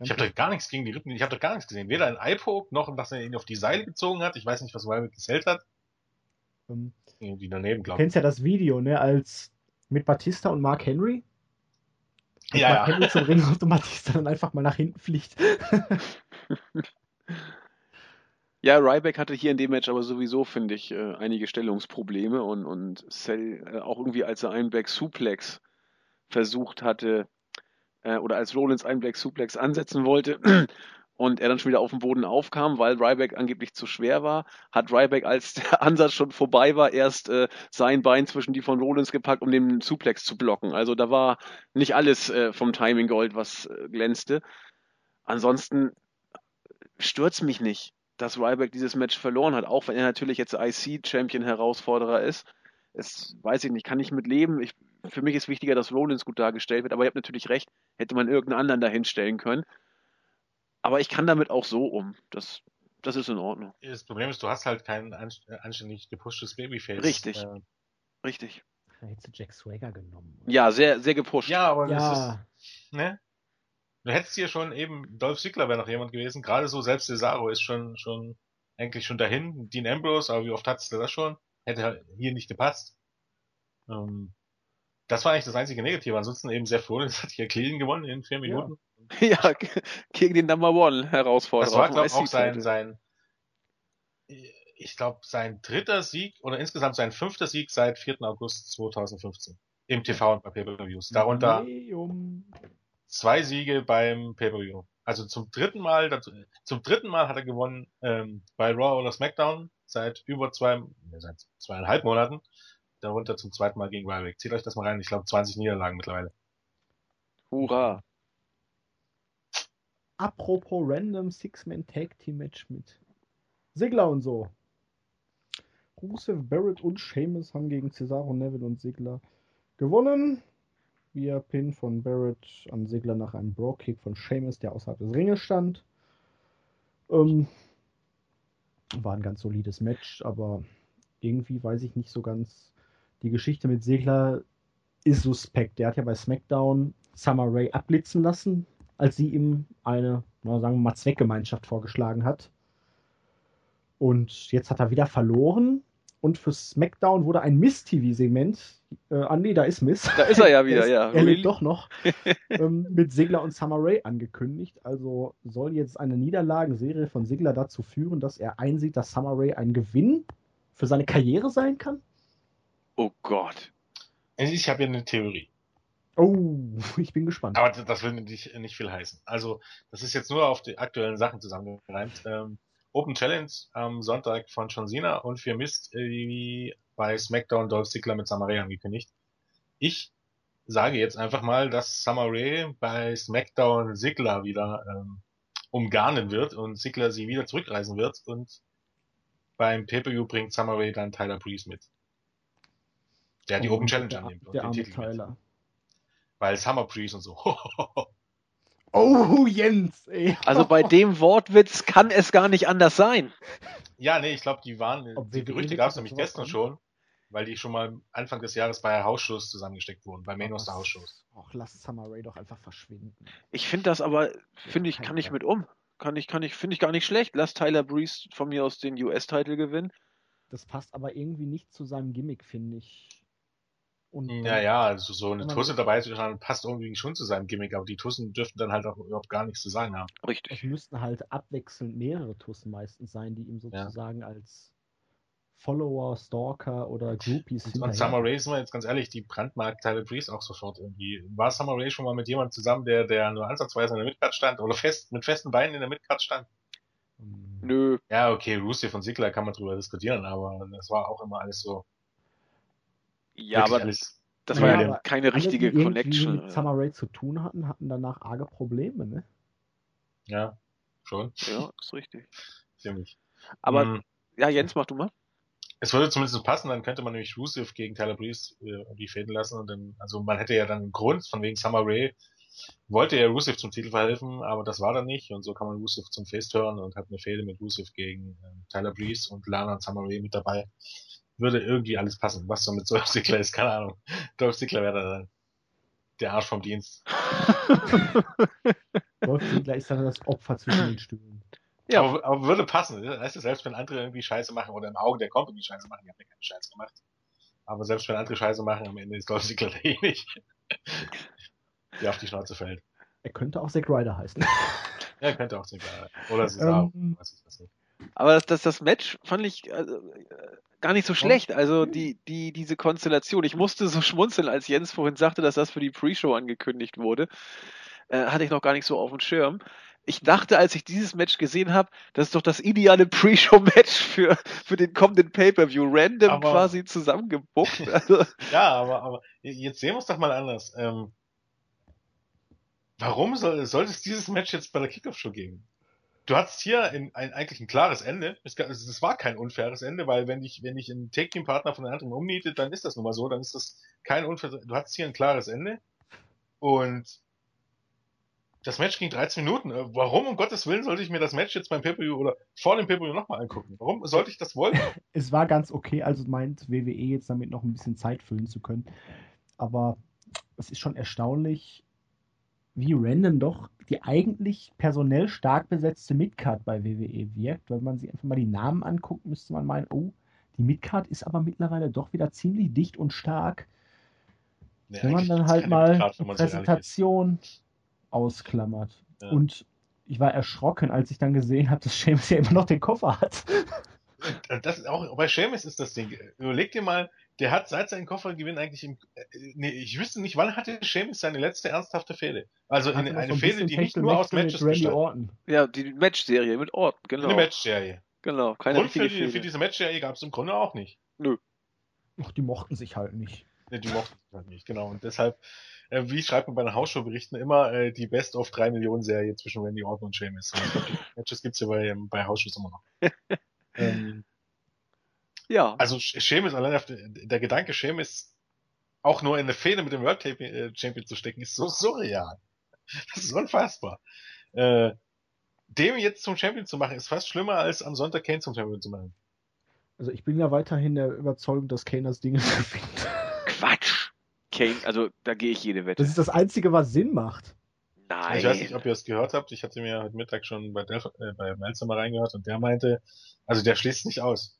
Ich habe doch gar nichts gegen die Rippen, ich habe doch gar nichts gesehen. Weder ein Eye-Poke, noch dass er ihn auf die Seile gezogen hat. Ich weiß nicht, was Ryback gesellt hat. ähm, Irgendwie daneben, Du glaube ich. kennst ja das Video, ne, als mit Batista und Mark Henry. Und Ja, Mark ja. Henry zum Ring und Batista dann einfach mal nach hinten fliegt. Ja, Ryback hatte hier in dem Match aber sowieso, finde ich, äh, einige Stellungsprobleme und, und Cell, äh, auch irgendwie als er einen Black Suplex versucht hatte, äh, oder als Rollins einen Black Suplex ansetzen wollte und er dann schon wieder auf dem Boden aufkam, weil Ryback angeblich zu schwer war, hat Ryback, als der Ansatz schon vorbei war, erst äh, sein Bein zwischen die von Rollins gepackt, um den Suplex zu blocken. Also da war nicht alles äh, vom Timing Gold, was äh, glänzte. Ansonsten stürzt mich nicht, dass Ryback dieses Match verloren hat, auch wenn er natürlich jetzt IC-Champion-Herausforderer ist. Es weiß ich nicht, kann ich mit leben. Ich, für mich ist wichtiger, dass Rollins gut dargestellt wird, aber ihr habt natürlich recht, hätte man irgendeinen anderen dahin stellen können. Aber ich kann damit auch so um. Das, das ist in Ordnung. Das Problem ist, du hast halt kein äh, anständig gepushtes Babyface. Richtig. Äh, Richtig. Da hättest du Jack Swagger genommen. Ja, sehr, sehr gepusht. ja, aber das ja ist, ne? Du hättest hier schon eben, Dolph Ziggler wäre noch jemand gewesen. Gerade so, selbst Cesaro ist schon, schon, eigentlich schon dahin. Dean Ambrose, aber wie oft hattest du das schon? Hätte halt hier nicht gepasst. Ähm, das war eigentlich das einzige Negative. Ansonsten eben sehr froh, das hat hier Clean gewonnen in vier Minuten. Ja, gegen den Number One Herausforderer. Das war, glaube ich, auch sein, sein, ich glaube, sein dritter Sieg oder insgesamt sein fünfter Sieg seit 4. August 2015 im TV und bei Pay-Per-Views. Darunter zwei Siege beim Pay-Per-View. Also zum dritten Mal, dazu- zum dritten Mal hat er gewonnen ähm, bei Raw oder SmackDown seit über zwei, ne, seit zweieinhalb Monaten. Darunter zum zweiten Mal gegen Ryback. Zieht euch das mal rein. Ich glaube 20 Niederlagen mittlerweile. Hurra. Apropos Random Six-Man Tag Team Match mit Sigler und so. Rusev, Barrett und Sheamus haben gegen Cesaro, Neville und Sigler gewonnen. Via Pin von Barrett an Sigler nach einem Bro-Kick von Sheamus, der außerhalb des Ringes stand. Ähm, war ein ganz solides Match, aber irgendwie weiß ich nicht so ganz. Die Geschichte mit Sigler ist suspekt. Der hat ja bei SmackDown Summer Rae abblitzen lassen, als sie ihm eine, na, sagen wir mal, Zweckgemeinschaft vorgeschlagen hat. Und jetzt hat er wieder verloren. Und für SmackDown wurde ein Miss-TV-Segment. Äh, ah, nee, da ist Miss. Da ist er ja wieder, er ist, ja. Er Really? lebt doch noch. ähm, mit Sigler und Summer Rae angekündigt. Also soll jetzt eine Niederlagenserie von Sigler dazu führen, dass er einsieht, dass Summer Rae ein Gewinn für seine Karriere sein kann? Oh Gott. Ich habe hier eine Theorie. Oh, ich bin gespannt. Aber das- will nicht, nicht viel heißen. Also, das ist jetzt nur auf die aktuellen Sachen zusammengereimt. Ähm, Open Challenge am Sonntag von John Cena und für Mist äh, bei SmackDown Dolph Ziggler mit Samaray angekündigt. Ich sage jetzt einfach mal, dass Samaray bei SmackDown Ziggler wieder ähm, umgarnen wird und Ziggler sie wieder zurückreisen wird und beim Pay-Per-View bringt Samaray dann Tyler Breeze mit. Der die Oh, Open Challenge annimmt und der den arme Titel. Tyler. Weil Summer Breeze und so. Oh, Jens, ey. Also bei dem Wortwitz kann es gar nicht anders sein. Ja, nee, ich glaube, die waren, Ob die Gerüchte gab es nämlich gestern kommt? schon, weil die schon mal Anfang des Jahres bei Hausshows zusammengesteckt wurden, bei Main Roster Hausshows. Och, lass Summer Rae doch einfach verschwinden. Ich finde das aber, finde ich, kann ich mit um. Kann ich, kann ich, finde ich gar nicht schlecht. Lass Tyler Breeze von mir aus den US-Titel gewinnen. Das passt aber irgendwie nicht zu seinem Gimmick, finde ich. Und Ja, ja, also so eine Tusse dabei zu haben, passt irgendwie schon zu seinem Gimmick, aber die Tussen dürften dann halt auch überhaupt gar nichts zu sagen haben. Es Richtig. müssten halt abwechselnd mehrere Tussen meistens sein, die ihm sozusagen als Follower, Stalker oder Groupies Und, und hinterher- Summer Rae, sind wir jetzt ganz ehrlich, die brandmarkt Tyler Breeze auch sofort irgendwie. War Summer Rae schon mal mit jemandem zusammen, der, der nur ansatzweise in der Midcard stand oder fest, mit festen Beinen in der Midcard stand? Hm, Nö. Ja, okay, Rusev und Sigler kann man drüber diskutieren, aber das war auch immer alles so. Ja, wirklich aber alles. das war ja aber keine alle, richtige die irgendwie Connection. mit Summer Rae zu tun hatten, hatten danach arge Probleme, ne? Ja, schon, Ja, ist richtig. ziemlich. Aber Hm, ja, Jens, mach du mal. es würde zumindest so passen, dann könnte man nämlich Rusev gegen Tyler Breeze äh, die fäden lassen und dann, also man hätte ja dann einen Grund, von wegen Summer Rae wollte ja Rusev zum Titel verhelfen, aber das war dann nicht und so kann man Rusev zum Face turnen und hat eine Fehde mit Rusev gegen ähm, Tyler Breeze und Lana und Summer Rae mit dabei. Würde irgendwie alles passen. Was so mit Dolph Ziggler ist, keine Ahnung. Dolph Ziggler wäre dann der Arsch vom Dienst. Dolph Ziggler ist dann das Opfer zwischen den Stühlen. Ja. Aber, aber würde passen. Weißt du, selbst wenn andere irgendwie Scheiße machen oder im Auge der Company Scheiße machen, die haben ja keine Scheiße gemacht. Aber selbst wenn andere Scheiße machen, am Ende ist Dolph Ziggler derjenige, der auf die Schnauze fällt. Er könnte auch Zack Ryder heißen. Ja, könnte auch Ziggler. Oder Cesaro. Ähm. weiß ich was nicht. Aber das, das, das Match fand ich also, gar nicht so schlecht. Also die, die, diese Konstellation. Ich musste so schmunzeln, als Jens vorhin sagte, dass das für die Pre-Show angekündigt wurde. Äh, hatte ich noch gar nicht so auf dem Schirm. Ich dachte, als ich dieses Match gesehen habe, das ist doch das ideale Pre-Show-Match für, für den kommenden Pay-Per-View. Random Aber- quasi zusammengebuckt. Also, Ja, aber, aber jetzt sehen wir es doch mal anders. Ähm, warum soll, sollte es dieses Match jetzt bei der Kickoff-Show geben? Du hattest hier ein, ein, eigentlich ein klares Ende. Es, es war kein unfaires Ende, weil wenn dich, wenn dich ein Take-Team-Partner von den anderen umnietet, dann ist das nun mal so, dann ist das kein unfaires, du hattest hier ein klares Ende. Und das Match ging 13 Minuten. Äh, Warum um Gottes Willen sollte ich mir das Match jetzt beim Pay-Per-View oder vor dem Pay-Per-View nochmal angucken? Warum sollte ich das wollen? Es war ganz okay, also meint WWE jetzt damit noch ein bisschen Zeit füllen zu können. Aber es ist schon erstaunlich, wie random doch die eigentlich personell stark besetzte Midcard bei WWE wirkt. Wenn man sich einfach mal die Namen anguckt, müsste man meinen, oh, die Midcard ist aber mittlerweile doch wieder ziemlich dicht und stark. Nee, wenn man dann halt mal ist. Präsentation ausklammert. Ja. Und ich war erschrocken, als ich dann gesehen habe, dass Sheamus ja immer noch den Koffer hat. Äh, Das ist auch bei Seamus ist das Ding. Überleg dir mal, der hat seit seinem Koffergewinn eigentlich im, äh, nee, ich wüsste nicht, wann hatte Seamus seine letzte ernsthafte Fehde? Also eine, eine so ein Fehde, die nicht nur aus Matches bestand. Ja, die Matchserie mit Orton, genau. Eine Matchserie. Genau, keine Und für, die, für diese Matchserie gab es im Grunde auch nicht. Ach, die mochten sich halt nicht. Nee, die mochten es halt nicht, genau. Und deshalb, äh, wie schreibt man bei den Hausshow-Berichten immer, äh, die Best of 3 Millionen Serie zwischen Randy Orton und Seamus. Matches gibt's ja bei, ähm, bei Hausshows immer noch. ähm, Ja, Also Sch- Sheamus, allein auf der, der Gedanke, Sheamus auch nur in eine Fehde mit dem World Champion, äh, Champion zu stecken, ist so surreal. Das ist unfassbar. Äh, dem jetzt zum Champion zu machen, ist fast schlimmer, als am Sonntag Kane zum Champion zu machen. Also ich bin ja weiterhin der Überzeugung, dass Kane das Ding gewinnt. Quatsch. Kane, also da gehe ich jede Wette. Das ist das Einzige, was Sinn macht. Nein. Ich weiß nicht, ob ihr es gehört habt. Ich hatte mir heute Mittag schon bei, Delf äh, bei Melzer mal reingehört und der meinte, also der schließt nicht aus.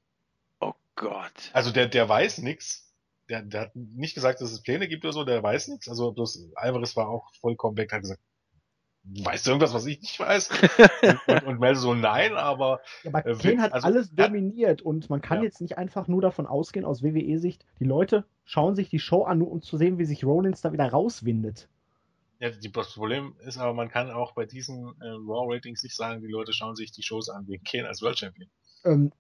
oh Gott. Also der, der weiß nix. Der, der hat nicht gesagt, dass es Pläne gibt oder so, der weiß nichts. Also bloß Alvarez war auch vollkommen weg, hat gesagt, weißt du irgendwas, was ich nicht weiß? und, und, und Mel so, nein, aber Ja, aber Äh, Kane hat also, alles dominiert und man kann Ja. jetzt nicht einfach nur davon ausgehen, aus WWE-Sicht, die Leute schauen sich die Show an, nur um zu sehen, wie sich Rollins da wieder rauswindet. Ja, das Problem ist aber, man kann auch bei diesen äh, Raw-Ratings nicht sagen, die Leute schauen sich die Shows an wegen Kane als World Champion. Ähm,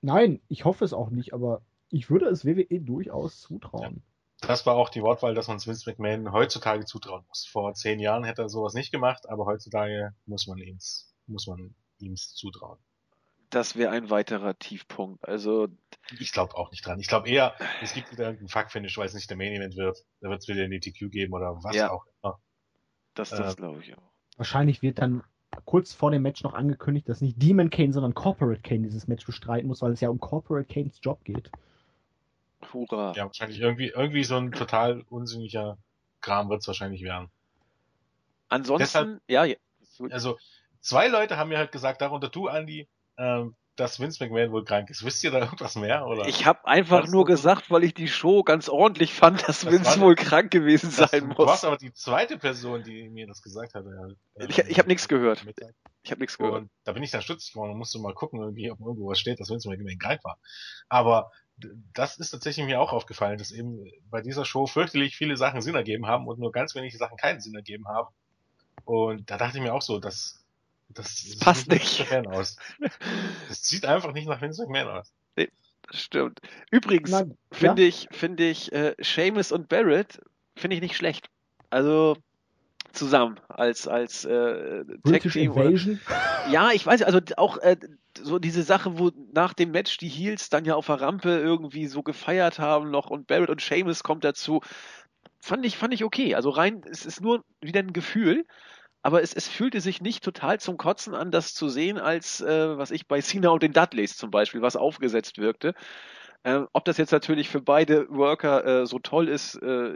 nein, ich hoffe es auch nicht, aber ich würde es WWE durchaus zutrauen. Das war auch die Wortwahl, dass man es Vince McMahon heutzutage zutrauen muss. Vor zehn Jahren hätte er sowas nicht gemacht, aber heutzutage muss man ihm's, muss man zutrauen. Das wäre ein weiterer Tiefpunkt. Also, Ich glaube auch nicht dran. Ich glaube eher, es gibt wieder irgendeinen Fuck-Finish, weil es nicht der Main Event wird. Da wird es wieder eine TQ geben oder was Ja. auch immer. das, das Äh, glaube ich auch. Wahrscheinlich wird dann kurz vor dem Match noch angekündigt, dass nicht Demon Kane, sondern Corporate Kane dieses Match bestreiten muss, weil es ja um Corporate Kanes Job geht. Hurra. Ja, wahrscheinlich irgendwie, irgendwie so ein total unsinniger Kram wird es wahrscheinlich werden. Ansonsten, Deshalb- ja, ja. Also, zwei Leute haben mir halt gesagt, darunter du, Andi, ähm, dass Vince McMahon wohl krank ist. Wisst ihr da irgendwas mehr? Oder? Ich habe einfach nur gesagt, weil ich die Show ganz ordentlich fand, dass Das Vince wohl krank gewesen sein Du warst muss. aber die zweite Person, die mir das gesagt hat. äh, Ich- ich hab nichts gehört. Mittag. Ich habe nichts gehört. Und da bin ich dann stutzig geworden und musste mal gucken, irgendwie, ob irgendwo was steht, dass Vince McMahon krank war. Aber das ist tatsächlich mir auch aufgefallen, dass eben bei dieser Show fürchterlich viele Sachen Sinn ergeben haben und nur ganz wenige Sachen keinen Sinn ergeben haben. Und da dachte ich mir auch so, dass das, sieht passt nicht. McMahon aus. Das sieht einfach nicht nach Vince McMahon aus. Das stimmt. Übrigens finde ich, finde ich, äh, Seamus und Barrett finde ich nicht schlecht. Also zusammen als als äh, Tag British Team oder, Invasion. Ja, ich weiß, also auch äh, so diese Sache, wo nach dem Match die Heels dann ja auf der Rampe irgendwie so gefeiert haben noch und Barrett und Seamus kommt dazu, fand ich fand ich okay. Also rein, es ist nur wieder ein Gefühl, aber es, es fühlte sich nicht total zum Kotzen an, das zu sehen, als äh, was ich bei Cena und den Dudleys zum Beispiel, was aufgesetzt wirkte. Äh, ob das jetzt natürlich für beide Worker äh, so toll ist, äh,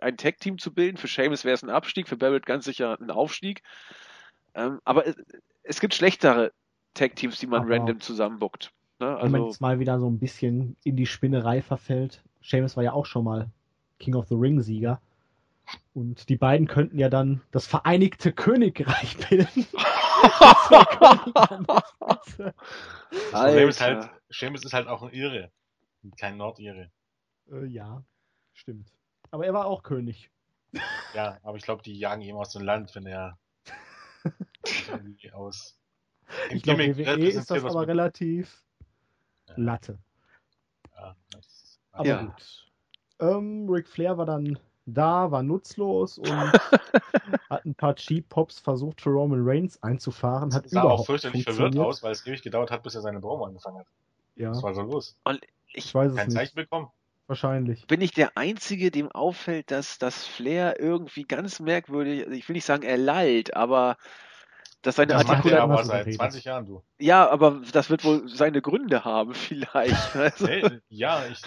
ein Tag-Team zu bilden, für Seamus wäre es ein Abstieg, für Barrett ganz sicher ein Aufstieg. Ähm, aber es, es gibt schlechtere Tag-Teams, die man Aber- random zusammenbuckt. Ne? Wenn man Also, jetzt mal wieder so ein bisschen in die Spinnerei verfällt. Seamus war ja auch schon mal King of the Ring Sieger. Und die beiden könnten ja dann das Vereinigte Königreich bilden. Problem ist Alter. halt, Seamus ist halt auch ein Irre. Kein Nordire. äh, ja, stimmt. Aber er war auch König. Ja, aber ich glaube, die jagen ihm aus dem Land, wenn er aus. Ich glaube, WWE ist das aber relativ Ja. Latte. Ja, das- Aber Ja. gut. Ähm, Ric Flair war dann da, war nutzlos und hat ein paar Cheap Pops versucht für Roman Reigns einzufahren. Hat sah überhaupt auch fürchterlich nicht verwirrt funktioniert. aus, weil es ewig gedauert hat, bis er seine Promo angefangen hat. Ja, Was war so los? ich weiß es Kein nicht. Zeichen bekommen? Wahrscheinlich. bin ich der Einzige, dem auffällt, dass das Flair irgendwie ganz merkwürdig, also ich will nicht sagen, er lallt, aber dass seine Das macht er aber seit geredet. 20 Jahren, du. ja, aber das wird wohl seine Gründe haben, vielleicht. Also, Nee, ja, ich,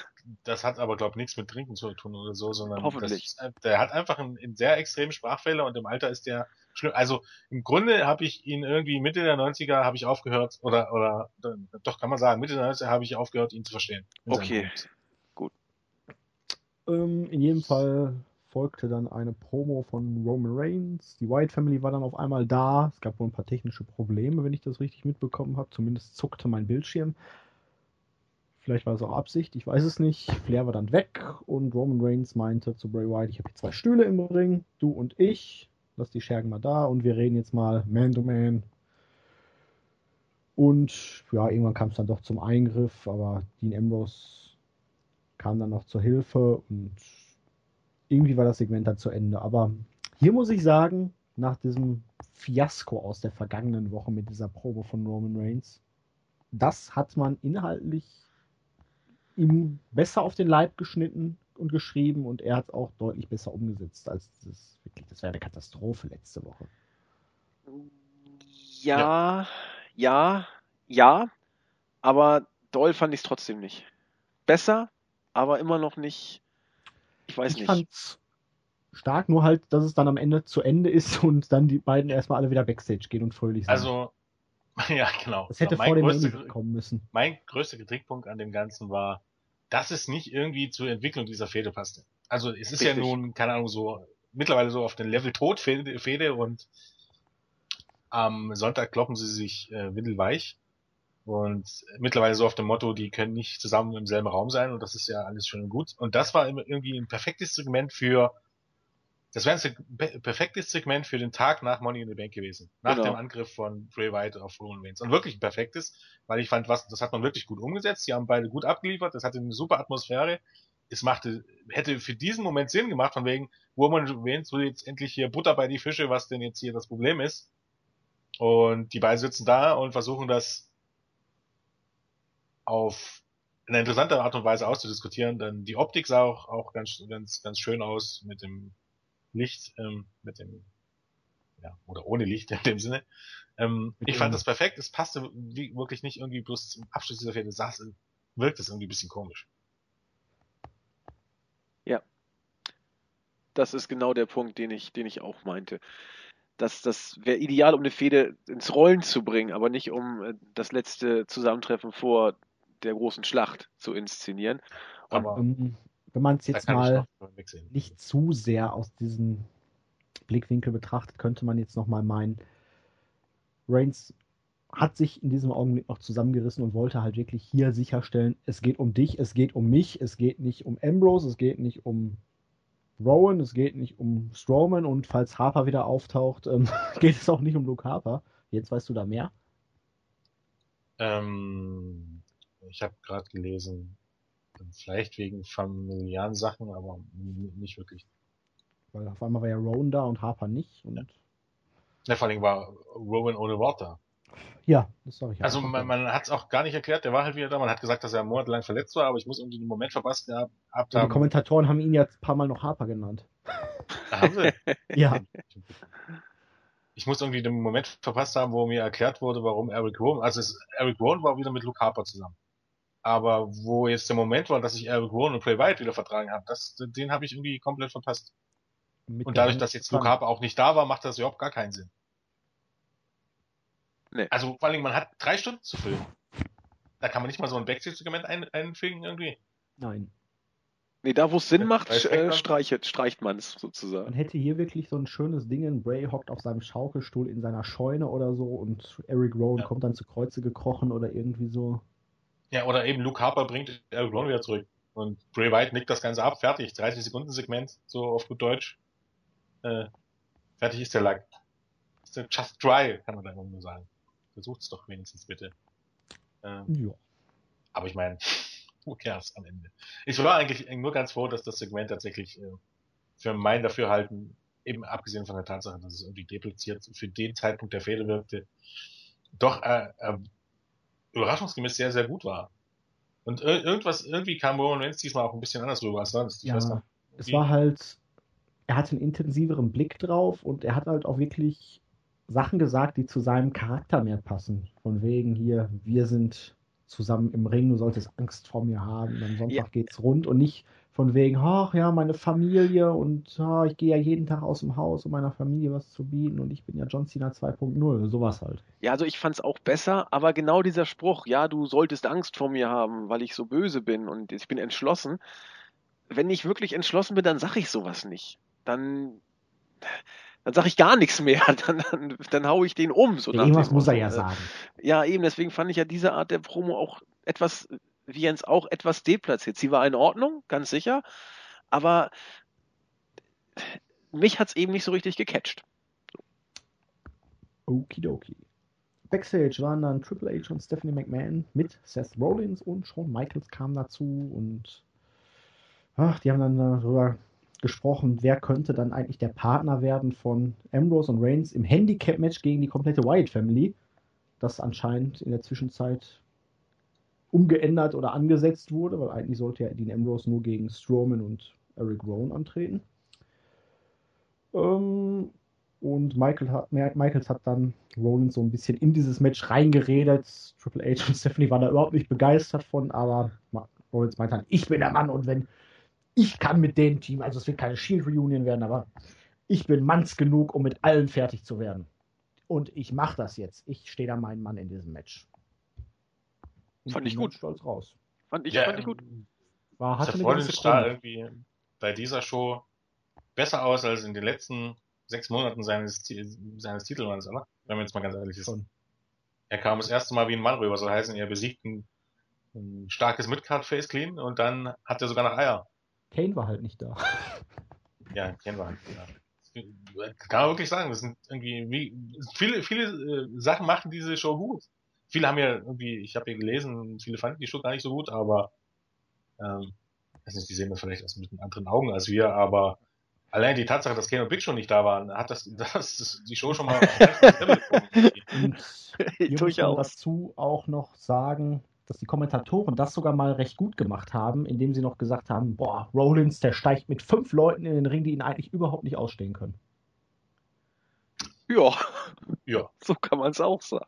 das hat aber, glaube ich, nichts mit Trinken zu tun oder so, sondern Hoffentlich. Das, der hat einfach einen, einen sehr extremen Sprachfehler und im Alter ist der schlimm. Also im Grunde habe ich ihn irgendwie Mitte der 90er habe ich aufgehört, oder, oder doch kann man sagen, Mitte der 90er habe ich aufgehört, ihn zu verstehen. Okay. Promos. Ähm, in jedem Fall folgte dann eine Promo von Roman Reigns. Die White Family war dann auf einmal da. Es gab wohl ein paar technische Probleme, wenn ich das richtig mitbekommen habe. Zumindest zuckte mein Bildschirm. Vielleicht war es auch Absicht, ich weiß es nicht. Flair war dann weg und Roman Reigns meinte zu Bray Wyatt, ich habe hier zwei Stühle im Ring, du und ich. Lass die Schergen mal da und wir reden jetzt mal Man to Man. Und ja, irgendwann kam es dann doch zum Eingriff, aber Dean Ambrose kam dann noch zur Hilfe und irgendwie war das Segment dann zu Ende. Aber hier muss ich sagen, nach diesem Fiasko aus der vergangenen Woche mit dieser Probe von Roman Reigns, das hat man inhaltlich ihm besser auf den Leib geschnitten und geschrieben und er hat es auch deutlich besser umgesetzt als das wirklich, das wäre eine Katastrophe letzte Woche. ja, ja, ja, aber doll fand ich es trotzdem nicht. Besser, aber immer noch nicht, ich weiß ich nicht. fand's stark, nur halt, dass es dann am Ende zu Ende ist und dann die beiden erstmal alle wieder Backstage gehen und fröhlich sind. Also, ja, genau. das hätte mein vor dem größter, Ende kommen müssen. mein größter Kritikpunkt an dem Ganzen war, dass es nicht irgendwie zur Entwicklung dieser Fehde passte. Also es ist ja Richtig. nun, keine Ahnung, so mittlerweile so auf den Level Tod Fehde und am Sonntag kloppen sie sich äh, windelweich und mittlerweile so auf dem Motto, die können nicht zusammen im selben Raum sein und das ist ja alles schön und gut. Und das war immer irgendwie ein perfektes Segment für das wäre ein perfektes Segment für den Tag nach Money in the Bank gewesen. Nach Genau. dem Angriff von Bray Wyatt auf Roman Reigns. Und wirklich ein perfektes, weil ich fand, was, das hat man wirklich gut umgesetzt. Sie haben beide gut abgeliefert. Das hatte eine super Atmosphäre. Es machte, hätte für diesen Moment Sinn gemacht, von wegen, Roman Reigns will jetzt endlich hier Butter bei die Fische, was denn jetzt hier das Problem ist. Und die beiden sitzen da und versuchen das auf eine interessante Art und Weise auszudiskutieren, denn die Optik sah auch, auch ganz, ganz, ganz schön aus mit dem Licht, ähm, mit dem, ja, oder ohne Licht in dem Sinne. Ähm, ich fand das perfekt, es passte wie, wirklich nicht irgendwie bloß zum Abschluss dieser Fähre, saß, wirkt es irgendwie ein bisschen komisch. Das ist genau der Punkt, den ich, den ich auch meinte. das, das wäre ideal, um eine Fehde ins Rollen zu bringen, aber nicht um äh, das letzte Zusammentreffen vor der großen Schlacht zu inszenieren. Aber ähm, wenn man es jetzt mal nicht zu sehr aus diesem Blickwinkel betrachtet, könnte man jetzt nochmal meinen, Reigns hat sich in diesem Augenblick noch zusammengerissen und wollte halt wirklich hier sicherstellen, es geht um dich, es geht um mich, es geht nicht um Ambrose, es geht nicht um Rowan, es geht nicht um Strowman und falls Harper wieder auftaucht, ähm, geht es auch nicht um Luke Harper. Jetzt weißt du da mehr? Ähm, ich habe gerade gelesen, vielleicht wegen familiären Sachen, aber nicht wirklich. Weil auf einmal war ja Rowan da und Harper nicht. Und ja. ja vor allem war Rowan ohne da. Ja, das sage ich. Also man, man hat es auch gar nicht erklärt, der war halt wieder da. Man hat gesagt, dass er monatelang verletzt war, aber ich muss irgendwie den Moment verpasst gehabt haben. Die Kommentatoren haben ihn ja ein paar Mal noch Harper genannt. Haben sie? ja. Ich muss irgendwie den Moment verpasst haben, wo mir erklärt wurde, warum Eric Rowan, also es, Eric Rowan war wieder mit Luke Harper zusammen. Aber wo jetzt der Moment war, dass ich Eric Rowan und Bray Wyatt wieder vertragen habe, das, den habe ich irgendwie komplett verpasst. Mit und dadurch, dass jetzt Luke Harper auch nicht da war, macht das überhaupt gar keinen Sinn. Nee. Also vor allem, man hat drei Stunden zu filmen. Da kann man nicht mal so ein Backstage-Segment ein, einfügen irgendwie. Nein. Nee, da wo es Sinn macht, äh, streicht, streicht man es sozusagen. Man hätte hier wirklich so ein schönes Ding. Bray hockt auf seinem Schaukelstuhl in seiner Scheune oder so und Eric Rowan ja. kommt dann zu Kreuze gekrochen oder irgendwie so. Ja, oder eben Luke Harper bringt Eric Rowan wieder zurück. Und Bray White nickt das Ganze ab, fertig. 30 Sekunden Segment, so auf gut Deutsch. Äh, fertig ist der Lack. Just dry, kann man da nur sagen. Versucht's doch wenigstens bitte. Ähm, ja. Aber ich meine, who cares am Ende? Ich war eigentlich nur ganz froh, dass das Segment tatsächlich äh, für mein Dafürhalten, eben abgesehen von der Tatsache, dass es irgendwie depliziert für den Zeitpunkt der Fehde wirkte, doch äh, äh, überraschungsgemäß sehr, sehr gut war. Und ir irgendwas, irgendwie kam Roman Reigns diesmal auch ein bisschen anders rüber als sonst. Ich ja, es war halt, er hatte einen intensiveren Blick drauf und er hat halt auch wirklich Sachen gesagt, die zu seinem Charakter mehr passen. Von wegen hier, wir sind zusammen im Ring, du solltest Angst vor mir haben. Am Sonntag ja. geht's rund und nicht von wegen, ach ja, meine Familie und oh, ich gehe ja jeden Tag aus dem Haus, um meiner Familie was zu bieten und ich bin ja John Cena 2.0, sowas halt. Ja, also ich fand's auch besser, aber genau dieser Spruch, ja, du solltest Angst vor mir haben, weil ich so böse bin und ich bin entschlossen. Wenn ich wirklich entschlossen bin, dann sag ich sowas nicht. Dann dann sage ich gar nichts mehr, dann, dann, dann hau ich den um. So irgendwas muss er ja sagen. Ja, eben, deswegen fand ich ja diese Art der Promo auch etwas, Jens auch, etwas deplatziert. Sie war in Ordnung, ganz sicher, aber mich hat es eben nicht so richtig gecatcht. Okidoki. Backstage waren dann Triple H und Stephanie McMahon mit Seth Rollins und Shawn Michaels kamen dazu und ach, die haben dann darüber gesprochen, wer könnte dann eigentlich der Partner werden von Ambrose und Reigns im Handicap-Match gegen die komplette Wyatt Family, das anscheinend in der Zwischenzeit umgeändert oder angesetzt wurde, weil eigentlich sollte ja Dean Ambrose nur gegen Strowman und Eric Rowan antreten. Ähm, und Michael hat, Michaels hat dann Rollins so ein bisschen in dieses Match reingeredet. Triple H und Stephanie waren da überhaupt nicht begeistert von, aber Rollins meinte dann, ich bin der Mann und wenn ich kann mit dem Team, also es wird keine Shield Reunion werden, aber ich bin manns genug, um mit allen fertig zu werden. Und ich mache das jetzt. Ich stehe da meinen Mann in diesem Match. Und fand ich gut. Stolz raus. Fand ich, ja, fand ich gut. War, hatte eine sah irgendwie bei dieser Show besser aus als in den letzten sechs Monaten seines, seines Titelmanns, oder? Wenn man jetzt mal ganz ehrlich ist. Er kam das erste Mal wie ein Mann rüber, so heißen, er besiegt ein, ein starkes Midcard Face Clean und dann hat er sogar noch Eier. Kane war halt nicht da. Ja, Kane war halt nicht da. Kann man wirklich sagen, das sind irgendwie, wie, viele, viele äh, Sachen machen diese Show gut. Viele haben ja irgendwie, ich habe ja gelesen, viele fanden die Show gar nicht so gut, aber ähm, weiß nicht, die sehen das vielleicht aus mit anderen Augen als wir, aber allein die Tatsache, dass Kane und Big Show nicht da waren, hat das, das die Show schon mal und ich muss dazu auch noch sagen, dass die Kommentatoren das sogar mal recht gut gemacht haben, indem sie noch gesagt haben, boah, Rollins, der steigt mit fünf Leuten in den Ring, die ihn eigentlich überhaupt nicht ausstehen können. Ja, ja. so kann man es auch sagen.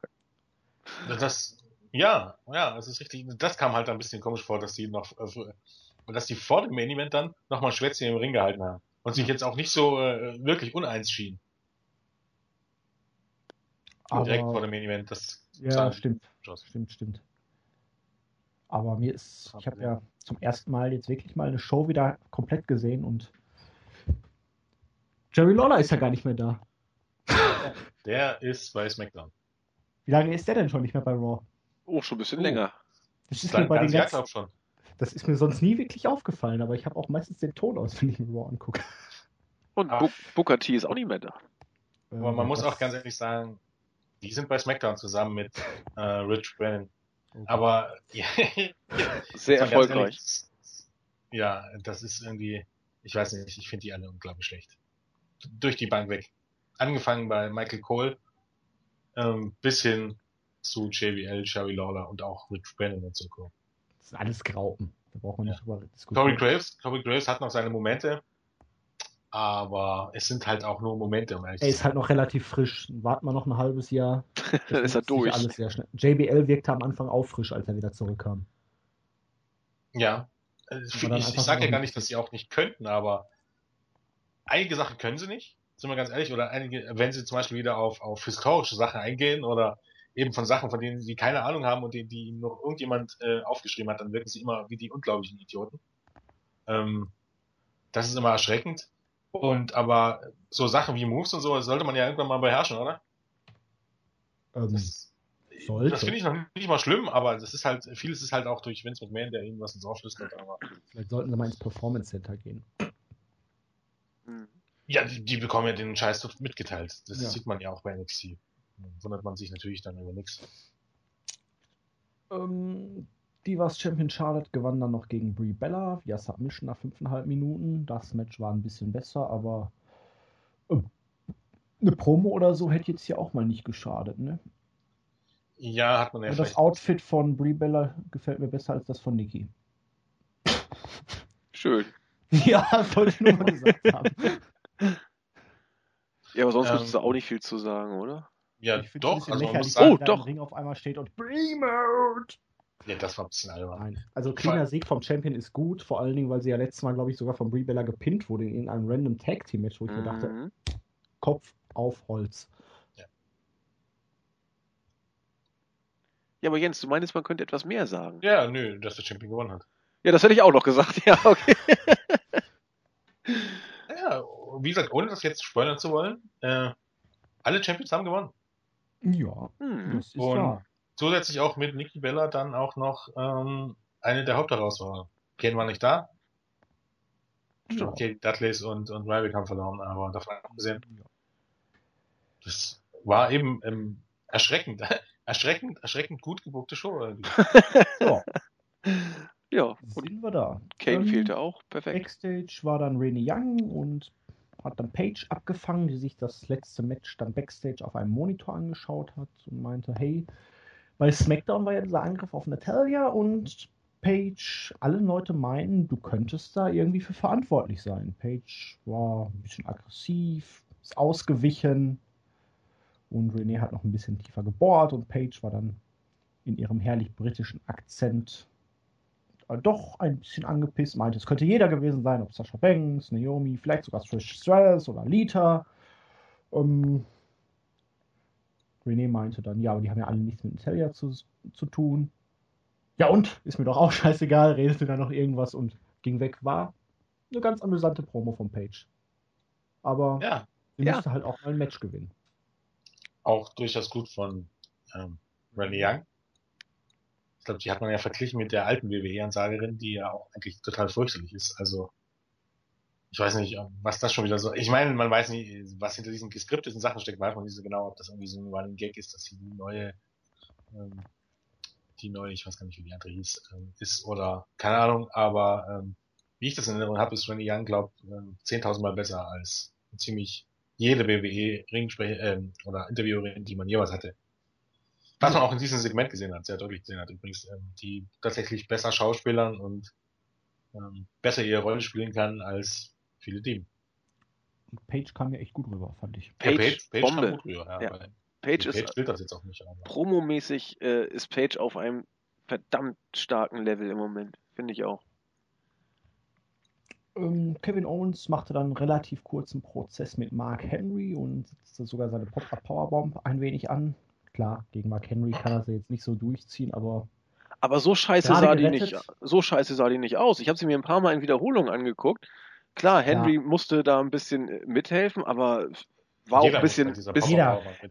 Das, ja, ja, das ist richtig. Das kam halt ein bisschen komisch vor, dass die noch, äh, dass die vor dem Main Event dann nochmal ein Schwätzchen im Ring gehalten haben und sich jetzt auch nicht so äh, wirklich uneins schienen. Aber, Direkt vor dem Main Event, das ja, stimmt. aus. Stimmt, stimmt. Aber mir ist, ich habe ja zum ersten Mal jetzt wirklich mal eine Show wieder komplett gesehen und Jerry Lawler ist ja gar nicht mehr da. Der ist bei SmackDown. Wie lange ist der denn schon nicht mehr bei Raw? Oh, schon ein bisschen Oh. länger. Das ist, mir bei den ganzen, schon. das ist mir sonst nie wirklich aufgefallen, aber ich habe auch meistens den Ton aus, wenn ich mir Raw angucke. Und Ach. Bu Booker T ist auch nicht mehr da. Aber man Ähm, muss auch ganz ehrlich sagen, die sind bei SmackDown zusammen mit äh, Rich Brennan. Aber ja, Sehr erfolgreich. ehrlich, ja, das ist irgendwie, ich weiß nicht, ich finde die alle unglaublich schlecht. Durch die Bank weg. Angefangen bei Michael Cole, ähm, bis hin zu JBL, Sherry Lawler und auch Rich Brennan und so. Das ist alles Graupen. Da braucht man Ja. nicht drüber Corey diskutieren. Graves, Corey Graves hat noch seine Momente, aber es sind halt auch nur Momente, um Er ist halt noch relativ frisch. Warten wir noch ein halbes Jahr. Dann ist er durch. Alles sehr schnell. JBL wirkte am Anfang auch frisch, als er wieder zurückkam. Ja. Äh, Ich, ich, sage ja gar nicht, dass sie auch nicht könnten, aber einige Sachen können sie nicht, sind wir ganz ehrlich, oder einige, wenn sie zum Beispiel wieder auf, auf historische Sachen eingehen oder eben von Sachen, von denen sie keine Ahnung haben und die, die ihnen noch irgendjemand äh, aufgeschrieben hat, dann wirken sie immer wie die unglaublichen Idioten. Ähm, das ist immer erschreckend. Und aber so Sachen wie Moves und so, das sollte man ja irgendwann mal beherrschen, oder? Ähm, Das, das finde ich noch nicht mal schlimm, aber das ist halt, vieles ist halt auch durch Vince McMahon, der ihnen was ins Ohr flüstert, aber vielleicht sollten sie mal ins Performance Center gehen. Ja, die, die bekommen ja den Scheiß mitgeteilt. Das Ja. sieht man ja auch bei NXT. Wundert man sich natürlich dann über nichts. Ähm, Divas Champion Charlotte gewann dann noch gegen Brie Bella via Submission nach 5,5 Minuten. Das Match war ein bisschen besser, aber äh, eine Promo oder so hätte jetzt hier auch mal nicht geschadet. Ne? Ja, hat man ja Und das. Outfit von Brie Bella gefällt mir besser als das von Nikki. Schön. Ja, das wollte ich nur mal gesagt haben. Ja, aber sonst Ähm, müsstest du auch nicht viel zu sagen, oder? Ja, Ich es doch. Also man muss wenn sagen, Oh, doch. Ring auf einmal steht und Brie Mode. ja, das war ein bisschen albern. Nein. Also cleaner Sieg vom Champion ist gut, vor allen Dingen, weil sie ja letztes Mal, glaube ich, sogar von Brie Bella gepinnt wurde in einem random Tag Team Match, wo ich mir dachte, Mhm. Kopf auf Holz. Ja, aber Jens, du meinst, man könnte etwas mehr sagen. Ja, nö, dass der Champion gewonnen hat. Ja, das hätte ich auch noch gesagt. Ja, okay. Wie gesagt, ohne das jetzt spoilern zu wollen, äh, alle Champions haben gewonnen. Ja, Hm. das ist Und- wahr. Zusätzlich auch mit Nikki Bella dann auch noch ähm, eine der Hauptherausforderer. Ken war nicht da. Ja. Okay, Dudleys und, und Ryback haben verloren, aber davon abgesehen, Ja. das war eben ähm, erschreckend, erschreckend, erschreckend gut gebuchte Show. irgendwie. So, Ja, und sind wir da. Kane Ähm, fehlte auch. Perfekt. Backstage war dann Renee Young und hat dann Paige abgefangen, die sich das letzte Match dann Backstage auf einem Monitor angeschaut hat und meinte, hey, bei SmackDown war ja dieser Angriff auf Natalia und Paige, alle Leute meinen, du könntest da irgendwie für verantwortlich sein. Paige war ein bisschen aggressiv, ist ausgewichen und Renee hat noch ein bisschen tiefer gebohrt und Paige war dann in ihrem herrlich britischen Akzent doch ein bisschen angepisst, meinte, es könnte jeder gewesen sein, ob Sasha Banks, Naomi, vielleicht sogar Trish Stratus oder Lita. Ähm, Renee meinte dann, ja, aber die haben ja alle nichts mit Natalia zu, zu tun. Ja und? Ist mir doch auch scheißegal, redete dann noch irgendwas und ging weg. War eine ganz amüsante Promo von Page. Aber Ja, sie Ja. musste halt auch mal ein Match gewinnen. auch durchaus gut von ähm, Renee Young. Ich glaube, die hat man ja verglichen mit der alten WWE-Ansagerin, die ja auch eigentlich total fürchterlich ist. Also, ich weiß nicht, was das schon wieder so. Ich meine, man weiß nicht, was hinter diesen geskripteten Sachen steckt, weiß man nicht so genau, ob das irgendwie so ein Running Gag ist, dass die neue, ähm, die neue, ich weiß gar nicht, wie die andere hieß, ähm, ist oder keine Ahnung, aber ähm, wie ich das in Erinnerung habe, ist Renee Young, glaube ähm, 10.000 Mal besser als ziemlich jede WWE Ringsprecher ähm, oder Interviewerin, die man jeweils hatte. Was man auch in diesem Segment gesehen hat, sehr deutlich gesehen hat übrigens, ähm, die tatsächlich besser schauspielern und ähm, besser ihre Rolle spielen kann als viele Team. Und Page kam mir echt gut rüber, fand ich. Page, kam Bombe. gut rüber, ja, Ja. Page Page ist will das jetzt auch nicht. Aber. promomäßig äh, ist Page auf einem verdammt starken Level im Moment, finde ich auch. Ähm, Kevin Owens machte dann relativ kurzen Prozess mit Mark Henry und setzte sogar seine Pop-Up Powerbomb ein wenig an. Klar, gegen Mark Henry kann er sie jetzt nicht so durchziehen, aber Aber so scheiße sah die nicht, so scheiße sah die nicht aus. Ich habe sie mir ein paar Mal in Wiederholung angeguckt. Klar, Henry musste da ein bisschen äh, mithelfen, aber war auch Jeder ein muss bisschen, bisschen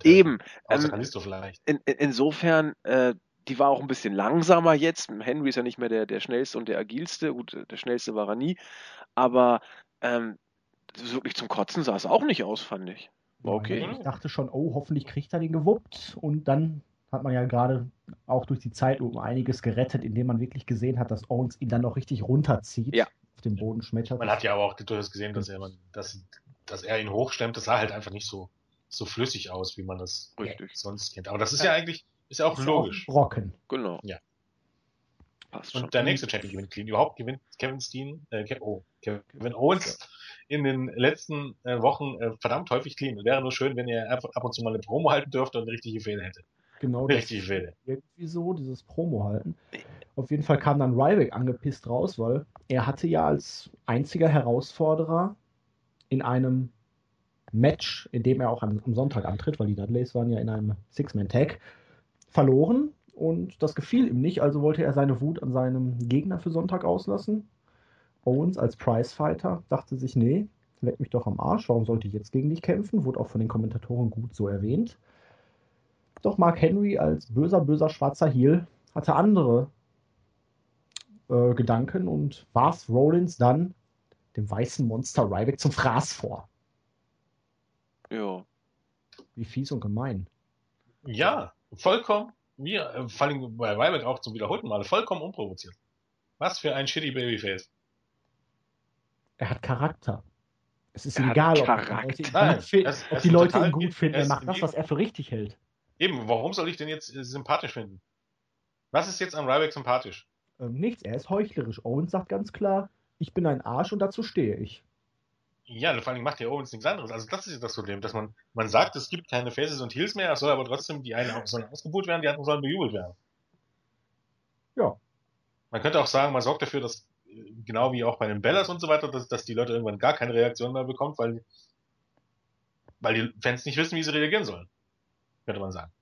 eben. Außer Ähm, vielleicht. in, in, insofern, äh, die war auch ein bisschen langsamer jetzt. Henry ist ja nicht mehr der, der schnellste und der agilste. Gut, der schnellste war er nie. Aber ähm, wirklich zum Kotzen sah es auch nicht aus, fand ich. Okay. Ich dachte schon, oh, hoffentlich kriegt er den gewuppt. Und dann hat man ja gerade auch durch die Zeitlupe einiges gerettet, indem man wirklich gesehen hat, dass Owens ihn dann noch richtig runterzieht. Ja. Auf den Boden schmettert. Man hat ja aber auch durchaus gesehen, dass er, dass, dass er ihn hochstemmt. Das sah halt einfach nicht so, so flüssig aus, wie man das Richtig, sonst kennt. Aber das ist ja eigentlich, ist ja auch Ist logisch. Auch Brocken. genau. Ja. Passt schon. Und der nächste Champion gewinnt clean. Überhaupt gewinnt Kevin Steen, äh, oh, Kevin Owens in den letzten äh, Wochen äh, verdammt häufig clean. Wäre nur schön, wenn er einfach ab und zu mal eine Promo halten dürfte und eine richtige Fehde hätte. Genau richtige Fehde. irgendwie so, dieses Promo halten. Auf jeden Fall kam dann Ryback angepisst raus, weil er hatte ja als einziger Herausforderer in einem Match, in dem er auch am, am Sonntag antritt, weil die Dudleys waren ja in einem Six-Man-Tag, verloren und das gefiel ihm nicht, also wollte er seine Wut an seinem Gegner für Sonntag auslassen. Owens als Prizefighter dachte sich, nee, leck mich doch am Arsch, warum sollte ich jetzt gegen dich kämpfen? Wurde auch von den Kommentatoren gut so erwähnt. Doch Mark Henry als böser, böser schwarzer Heel hatte andere äh, Gedanken und warf Rollins dann dem weißen Monster Ryback zum Fraß vor. Ja. Wie fies und gemein. Ja, vollkommen, mir, äh, vor allem bei Ryback auch zum wiederholten Male, vollkommen unprovoziert. Was für ein shitty Babyface. Er hat Charakter. Es ist Er egal, ob die Charakter. Leute ihn Nein, er ob die Leute ihn gut finden. er macht das, was er für richtig hält. Eben, warum soll ich denn jetzt äh, sympathisch finden? Was ist jetzt an Ryback sympathisch? Ähm, nichts, er ist heuchlerisch. Owens sagt ganz klar, ich bin ein Arsch und dazu stehe ich. Ja, vor allem macht ja Owens nichts anderes. Also das ist ja das Problem, dass man, man sagt, es gibt keine Faces und Heels mehr, es soll aber trotzdem, die einen sollen ausgebucht werden, die anderen sollen bejubelt werden. Ja. Man könnte auch sagen, man sorgt dafür, dass, genau wie auch bei den Bellas und so weiter, dass, dass die Leute irgendwann gar keine Reaktion mehr bekommen, weil, weil die Fans nicht wissen, wie sie reagieren sollen. Könnte man sagen.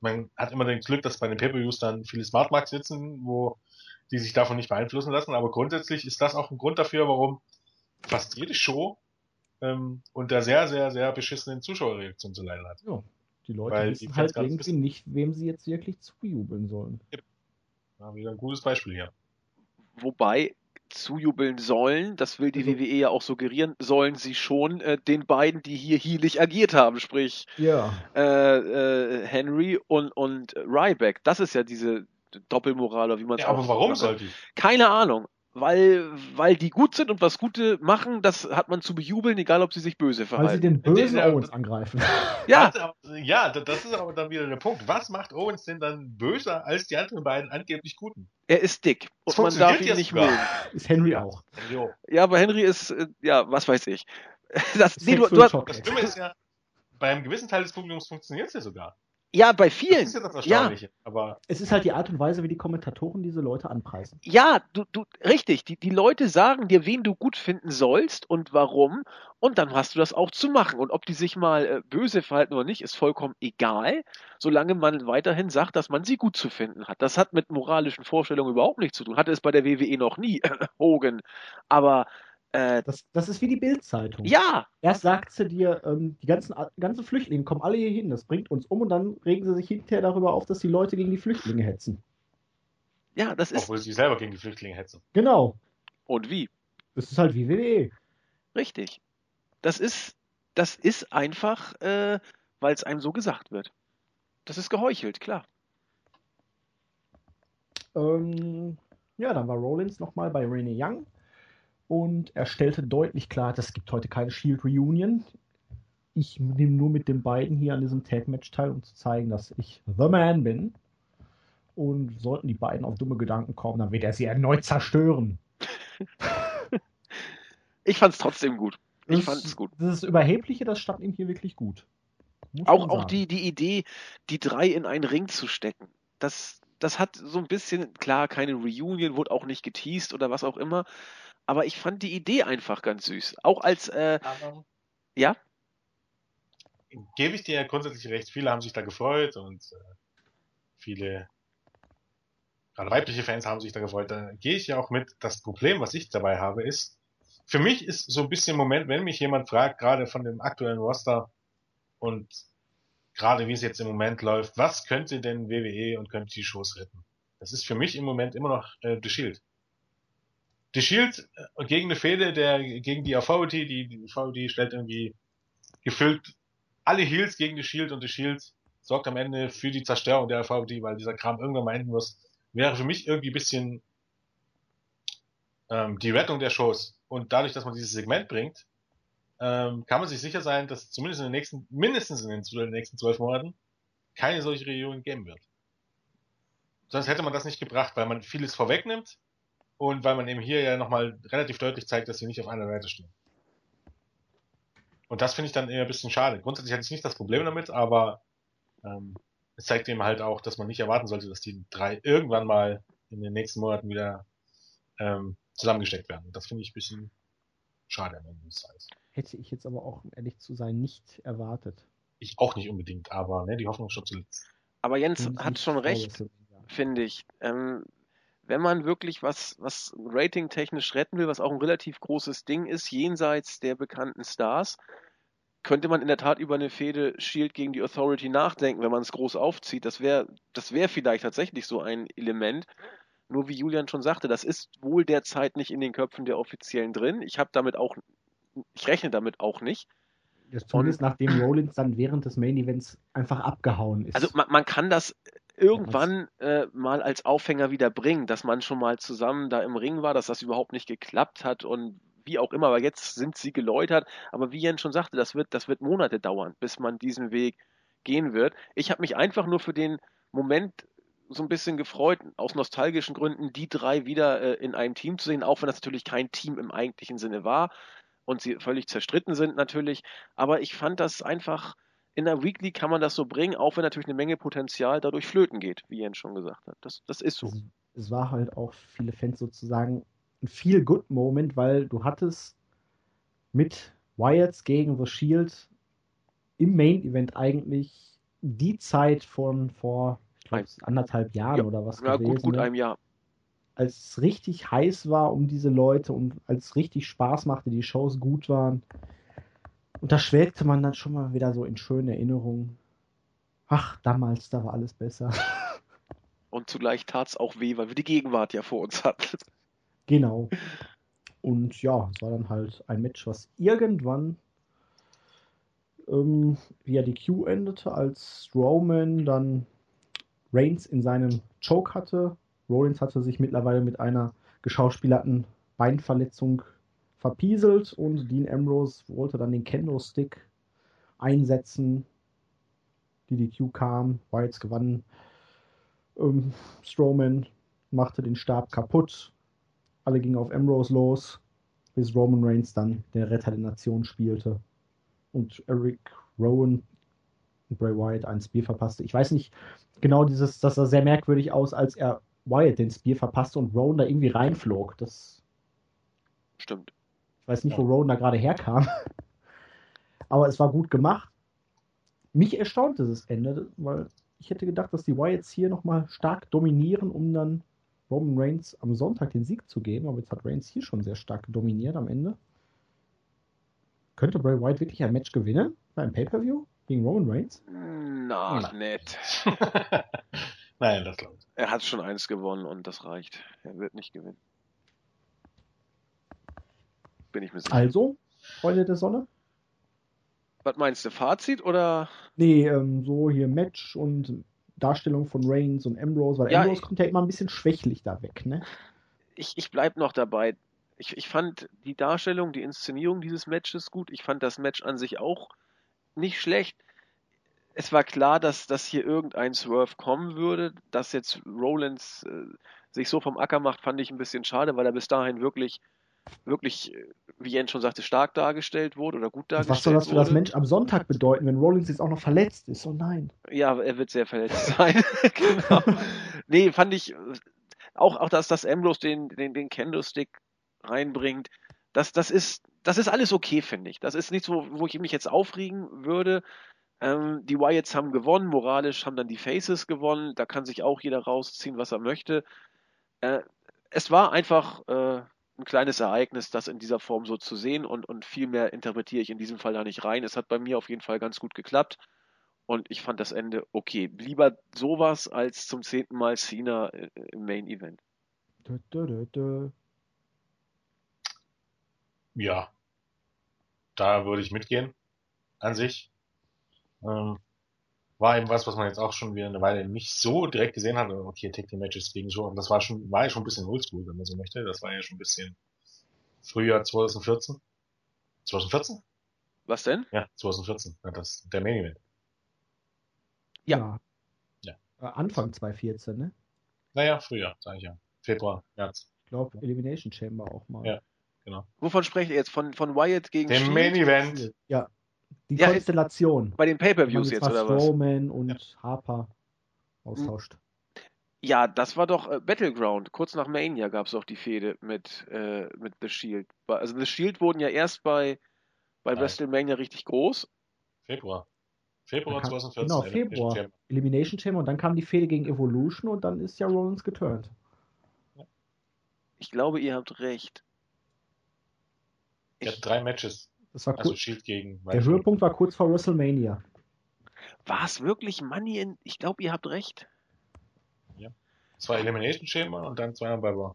Man hat immer das Glück, dass bei den Pay-Per-Views dann viele Smart Marks sitzen, wo die sich davon nicht beeinflussen lassen, aber grundsätzlich ist das auch ein Grund dafür, warum fast jede Show ähm, unter sehr, sehr, sehr beschissenen Zuschauerreaktionen zu leiden hat. Ja. Die Leute Weil die wissen Fans halt irgendwie nicht, wem sie jetzt wirklich zujubeln sollen. Ja, wieder ein gutes Beispiel hier. Wobei zujubeln sollen, das will die Also- WWE ja auch suggerieren, sollen sie schon äh, den beiden, die hier heelig agiert haben, sprich Ja. äh, äh, Henry und, und Ryback. Das ist ja diese Doppelmoral, oder wie man es Ja, aber warum sollte ich? Keine Ahnung. Weil, weil die gut sind und was Gute machen, das hat man zu bejubeln, egal ob sie sich böse Weil sie verhalten. den bösen Ja, Owens angreifen. Ja, ja, da- das ist aber dann wieder der Punkt. Was macht Owens denn dann böser als die anderen beiden angeblich Guten? er ist dick und man darf funktioniert ihn ja nicht sogar. mögen. Ist Henry auch. Jo. Ja, aber Henry ist, äh, ja, was weiß ich. Das, nee, du, du hast. Das Dumme ist ja, bei einem gewissen Teil des Publikums funktioniert es ja sogar. Ja, bei Das vielen. ist ja das Ja, Erstaunliche. Aber Es ist halt die Art und Weise, wie die Kommentatoren diese Leute anpreisen. Ja, du, du, richtig. Die, die Leute sagen dir, wen du gut finden sollst und warum. Und dann hast du das auch zu machen. Und ob die sich mal äh, böse verhalten oder nicht, ist vollkommen egal, solange man weiterhin sagt, dass man sie gut zu finden hat. Das hat mit moralischen Vorstellungen überhaupt nichts zu tun. Hatte es bei der WWE noch nie, Hogan. Aber äh, Das, das ist wie die Bild-Zeitung. ja, Erst sagt sie dir, ähm, die ganzen, ganzen Flüchtlinge kommen alle hier hin, das bringt uns um und dann regen sie sich hinterher darüber auf, dass die Leute gegen die Flüchtlinge hetzen. ja, das ist. obwohl sie selber gegen die Flüchtlinge hetzen. Genau. Und wie? Das ist halt wie WWE. Richtig. Das ist, das ist einfach, äh, weil es einem so gesagt wird. Das ist geheuchelt, klar. Ähm, ja, dann war Rollins nochmal bei Renee Young und er stellte deutlich klar, es gibt heute keine Shield Reunion. Ich nehme nur mit den beiden hier an diesem Tag Match teil, um zu zeigen, dass ich The Man bin. Und sollten die beiden auf dumme Gedanken kommen, dann wird er sie erneut zerstören. Ich fand's trotzdem gut. Ich Das- fand's gut. Das ist Überhebliche, das stand ihm hier wirklich gut. Muss Auch, auch die, die Idee, die drei in einen Ring zu stecken, das, das hat so ein bisschen, klar, keine Reunion, wurde auch nicht geteased oder was auch immer, aber ich fand die Idee einfach ganz süß. Auch als, äh, ja, gebe ich dir ja grundsätzlich recht. Viele haben sich da gefreut und äh, viele, gerade weibliche Fans haben sich da gefreut. Da gehe ich ja auch mit. Das Problem, was ich dabei habe, ist, für mich ist so ein bisschen im Moment, wenn mich jemand fragt, gerade von dem aktuellen Roster und gerade wie es jetzt im Moment läuft, was könnte denn WWE und könnte die Shows retten? Das ist für mich im Moment immer noch äh, The Shield. The Shield äh, gegen eine Fehde, der gegen die Authority, die, die Authority stellt irgendwie gefüllt alle Heels gegen The Shield und The Shield sorgt am Ende für die Zerstörung der Authority, weil dieser Kram irgendwann mal enden muss. Wäre für mich irgendwie ein bisschen ähm, die Rettung der Shows. Und dadurch, dass man dieses Segment bringt, ähm, kann man sich sicher sein, dass zumindest in den nächsten, mindestens in den, in den nächsten zwölf Monaten keine solche Reunion geben wird. Sonst hätte man das nicht gebracht, weil man vieles vorwegnimmt und weil man eben hier ja nochmal relativ deutlich zeigt, dass sie nicht auf einer Seite stehen. Und das finde ich dann eher ein bisschen schade. Grundsätzlich hatte ich nicht das Problem damit, aber ähm, es zeigt eben halt auch, dass man nicht erwarten sollte, dass die drei irgendwann mal in den nächsten Monaten wieder ähm, zusammengesteckt werden. Und das finde ich ein bisschen schade am Ende des Tages. Hätte ich jetzt aber auch, um ehrlich zu sein, nicht erwartet. Ich auch nicht unbedingt, aber ne, die Hoffnung ist schon zuletzt. aber Jens hat schon recht. Finde ich. Ähm, wenn man wirklich was, was ratingtechnisch retten will, was auch ein relativ großes Ding ist, jenseits der bekannten Stars, könnte man in der Tat über eine Fehde Shield gegen die Authority nachdenken, wenn man es groß aufzieht. Das wäre das wäre vielleicht tatsächlich so ein Element. Nur wie Julian schon sagte, das ist wohl derzeit nicht in den Köpfen der Offiziellen drin. Ich habe damit auch, ich rechne damit auch nicht. Das zumindest nachdem Rollins dann während des Main Events einfach abgehauen ist. Also man, man kann das irgendwann äh, mal als Aufhänger wieder bringen, dass man schon mal zusammen da im Ring war, dass das überhaupt nicht geklappt hat und wie auch immer, aber jetzt sind sie geläutert. Aber wie Jens schon sagte, das wird, das wird Monate dauern, bis man diesen Weg gehen wird. Ich habe mich einfach nur für den Moment so ein bisschen gefreut, aus nostalgischen Gründen, die drei wieder äh, in einem Team zu sehen, auch wenn das natürlich kein Team im eigentlichen Sinne war und sie völlig zerstritten sind natürlich. Aber ich fand das einfach, in der Weekly kann man das so bringen, auch wenn natürlich eine Menge Potenzial dadurch flöten geht, wie Jens schon gesagt hat. Das, das ist so. es, es war halt auch für viele Fans sozusagen ein feel good Moment, weil du hattest mit Wyatts gegen The Shield im Main Event eigentlich die Zeit von vor ich glaub, anderthalb Jahren Ja, oder was Ja, gewesen, gut, gut ne? einem Jahr. als es richtig heiß war um diese Leute und als es richtig Spaß machte, die Shows gut waren. Und da schwelgte man dann schon mal wieder so in schöne Erinnerungen. Ach, damals, da war alles besser. Und zugleich tat es auch weh, weil wir die Gegenwart ja vor uns hatten. Genau. Und ja, es war dann halt ein Match, was irgendwann ähm, via die Q endete, als Roman dann Reigns in seinem Choke hatte. Rollins hatte sich mittlerweile mit einer geschauspielerten Beinverletzung verpieselt und Dean Ambrose wollte dann den Kendo-Stick einsetzen. DDQ kam, Wyatts gewann. Ähm, Strowman machte den Stab kaputt. Alle gingen auf Ambrose los, bis Roman Reigns dann der Retter der Nation spielte. Und Eric Rowan und Bray Wyatt ein Spear verpasste. Ich weiß nicht genau, dieses, das sah sehr merkwürdig aus, als er Wyatt den Spear verpasste und Rowan da irgendwie reinflog. Das, Stimmt. Ich weiß nicht, wo Rowan da gerade herkam. Aber es war gut gemacht. Mich erstaunt dieses Ende, weil ich hätte gedacht, dass die Wyatts hier nochmal stark dominieren, um dann Roman Reigns am Sonntag den Sieg zu geben. Aber jetzt hat Reigns hier schon sehr stark dominiert am Ende. Könnte Bray Wyatt wirklich ein Match gewinnen beim Pay-Per-View gegen Roman Reigns? Na, Nein. nett. Nein, das glaube ich. Er hat schon eins gewonnen und das reicht. Er wird nicht gewinnen. Bin ich mir sicher. Also, Freunde der Sonne? Was meinst du, Fazit oder? Nee, ähm, so hier Match und Darstellung von Reigns und Ambrose, weil Ja, Ambrose ich- kommt ja immer ein bisschen schwächlich da weg, ne? Ich, ich bleib noch dabei. Ich, ich fand die Darstellung, die Inszenierung dieses Matches gut. Ich fand das Match an sich auch nicht schlecht. Es war klar, dass, dass hier irgendein Swerve kommen würde. Dass jetzt Rollins äh, sich so vom Acker macht, fand ich ein bisschen schade, weil er bis dahin wirklich, wirklich, äh, wie Jens schon sagte, stark dargestellt wurde oder gut dargestellt Was soll das für wurde. das Mensch am Sonntag bedeuten, wenn Rollins jetzt auch noch verletzt ist? Oh nein. Ja, er wird sehr verletzt sein. genau. Nee, fand ich auch, auch dass das Ambrose den, den, den Kendo-Stick reinbringt. Das, das ist, das ist alles okay, finde ich. Das ist nichts, wo, wo ich mich jetzt aufregen würde. Ähm, die Wyatts haben gewonnen, moralisch haben dann die Faces gewonnen. Da kann sich auch jeder rausziehen, was er möchte. Äh, es war einfach äh, ein kleines Ereignis, das in dieser Form so zu sehen und, und viel mehr interpretiere ich in diesem Fall da nicht rein. Es hat bei mir auf jeden Fall ganz gut geklappt und ich fand das Ende okay. Lieber sowas als zum zehnten Mal Cena äh, im Main Event. Ja, da würde ich mitgehen, an sich. Ähm, war eben was, was man jetzt auch schon wieder eine Weile nicht so direkt gesehen hat. Okay, Take the Matches gegen schon. Das war schon, war ja schon ein bisschen oldschool, wenn man so möchte. Das war ja schon ein bisschen Frühjahr 2014. 2014? Was denn? Ja, 2014. Ja, das, der Main Event. Ja. Ja. Äh, Anfang 2014, ne? Naja, Frühjahr, sage ich ja. Februar, März. Ich glaube, Elimination Chamber auch mal. Ja. Genau. Wovon sprecht ihr jetzt? Von, von Wyatt gegen Der Shield? Main Event. Ja. Die Ja, Konstellation. Bei den Pay-Per-Views jetzt, oder was? Strowman und Harper austauscht. Ja, das war doch äh, Battleground. Kurz nach Mania gab es auch die Fehde mit, äh, mit The Shield. Also The Shield wurden ja erst bei, bei Nein. WrestleMania richtig groß. Februar. Februar Da kam- 2014. genau, Elimination Februar. Chamber. Elimination Chamber und dann kam die Fehde gegen Evolution und dann ist ja Rollins geturnt. Ich glaube, ihr habt recht. Ich, hat drei Matches. Das war Also kurz, Shield gegen. der Höhepunkt war kurz vor WrestleMania. war es wirklich Money in. Ich glaube, ihr habt recht. Zwei Elimination Chamber und dann zweimal bei Raw.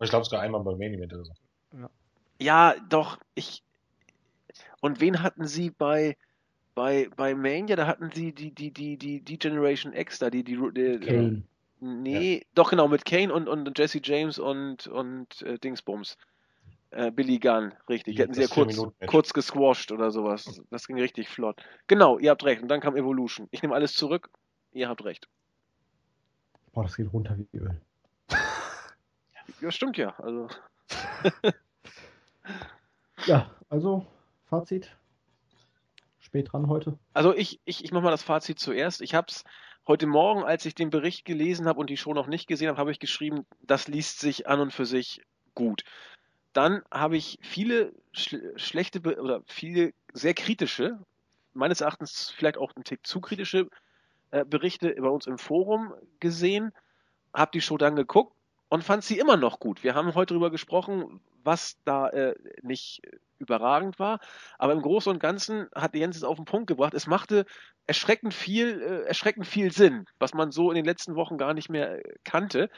Ich glaube sogar einmal Main Event oder so. Ja, doch, ich. Und wen hatten sie bei. Bei, bei Mania, da hatten sie die, die, die, die, die Generation X da, die, die, die Kane. Nee, doch genau, mit Kane und, und Jesse James und, und äh, Dingsbums. Äh, Billy Gunn, richtig. Die hätten sie ja kurz, kurz gesquashed oder sowas. Das ging richtig flott. Genau, ihr habt recht. Und dann kam Evolution. Ich nehme alles zurück. Ihr habt recht. Boah, das geht runter wie Öl. Ja, stimmt ja. Also, Ja, also Fazit. Spät dran heute. also ich, ich, ich mache mal das Fazit zuerst. Ich habe es heute Morgen, als ich den Bericht gelesen habe und die Show noch nicht gesehen habe, habe ich geschrieben, das liest sich an und für sich gut. Dann habe ich viele schl schlechte oder viele sehr kritische, meines Erachtens vielleicht auch ein Tick zu kritische äh, Berichte bei uns im Forum gesehen, habe die Show dann geguckt und fand sie immer noch gut. Wir haben heute darüber gesprochen, was da äh, nicht überragend war, aber im Großen und Ganzen hat Jens es auf den Punkt gebracht. Es machte erschreckend viel, äh, erschreckend viel Sinn, was man so in den letzten Wochen gar nicht mehr äh, kannte.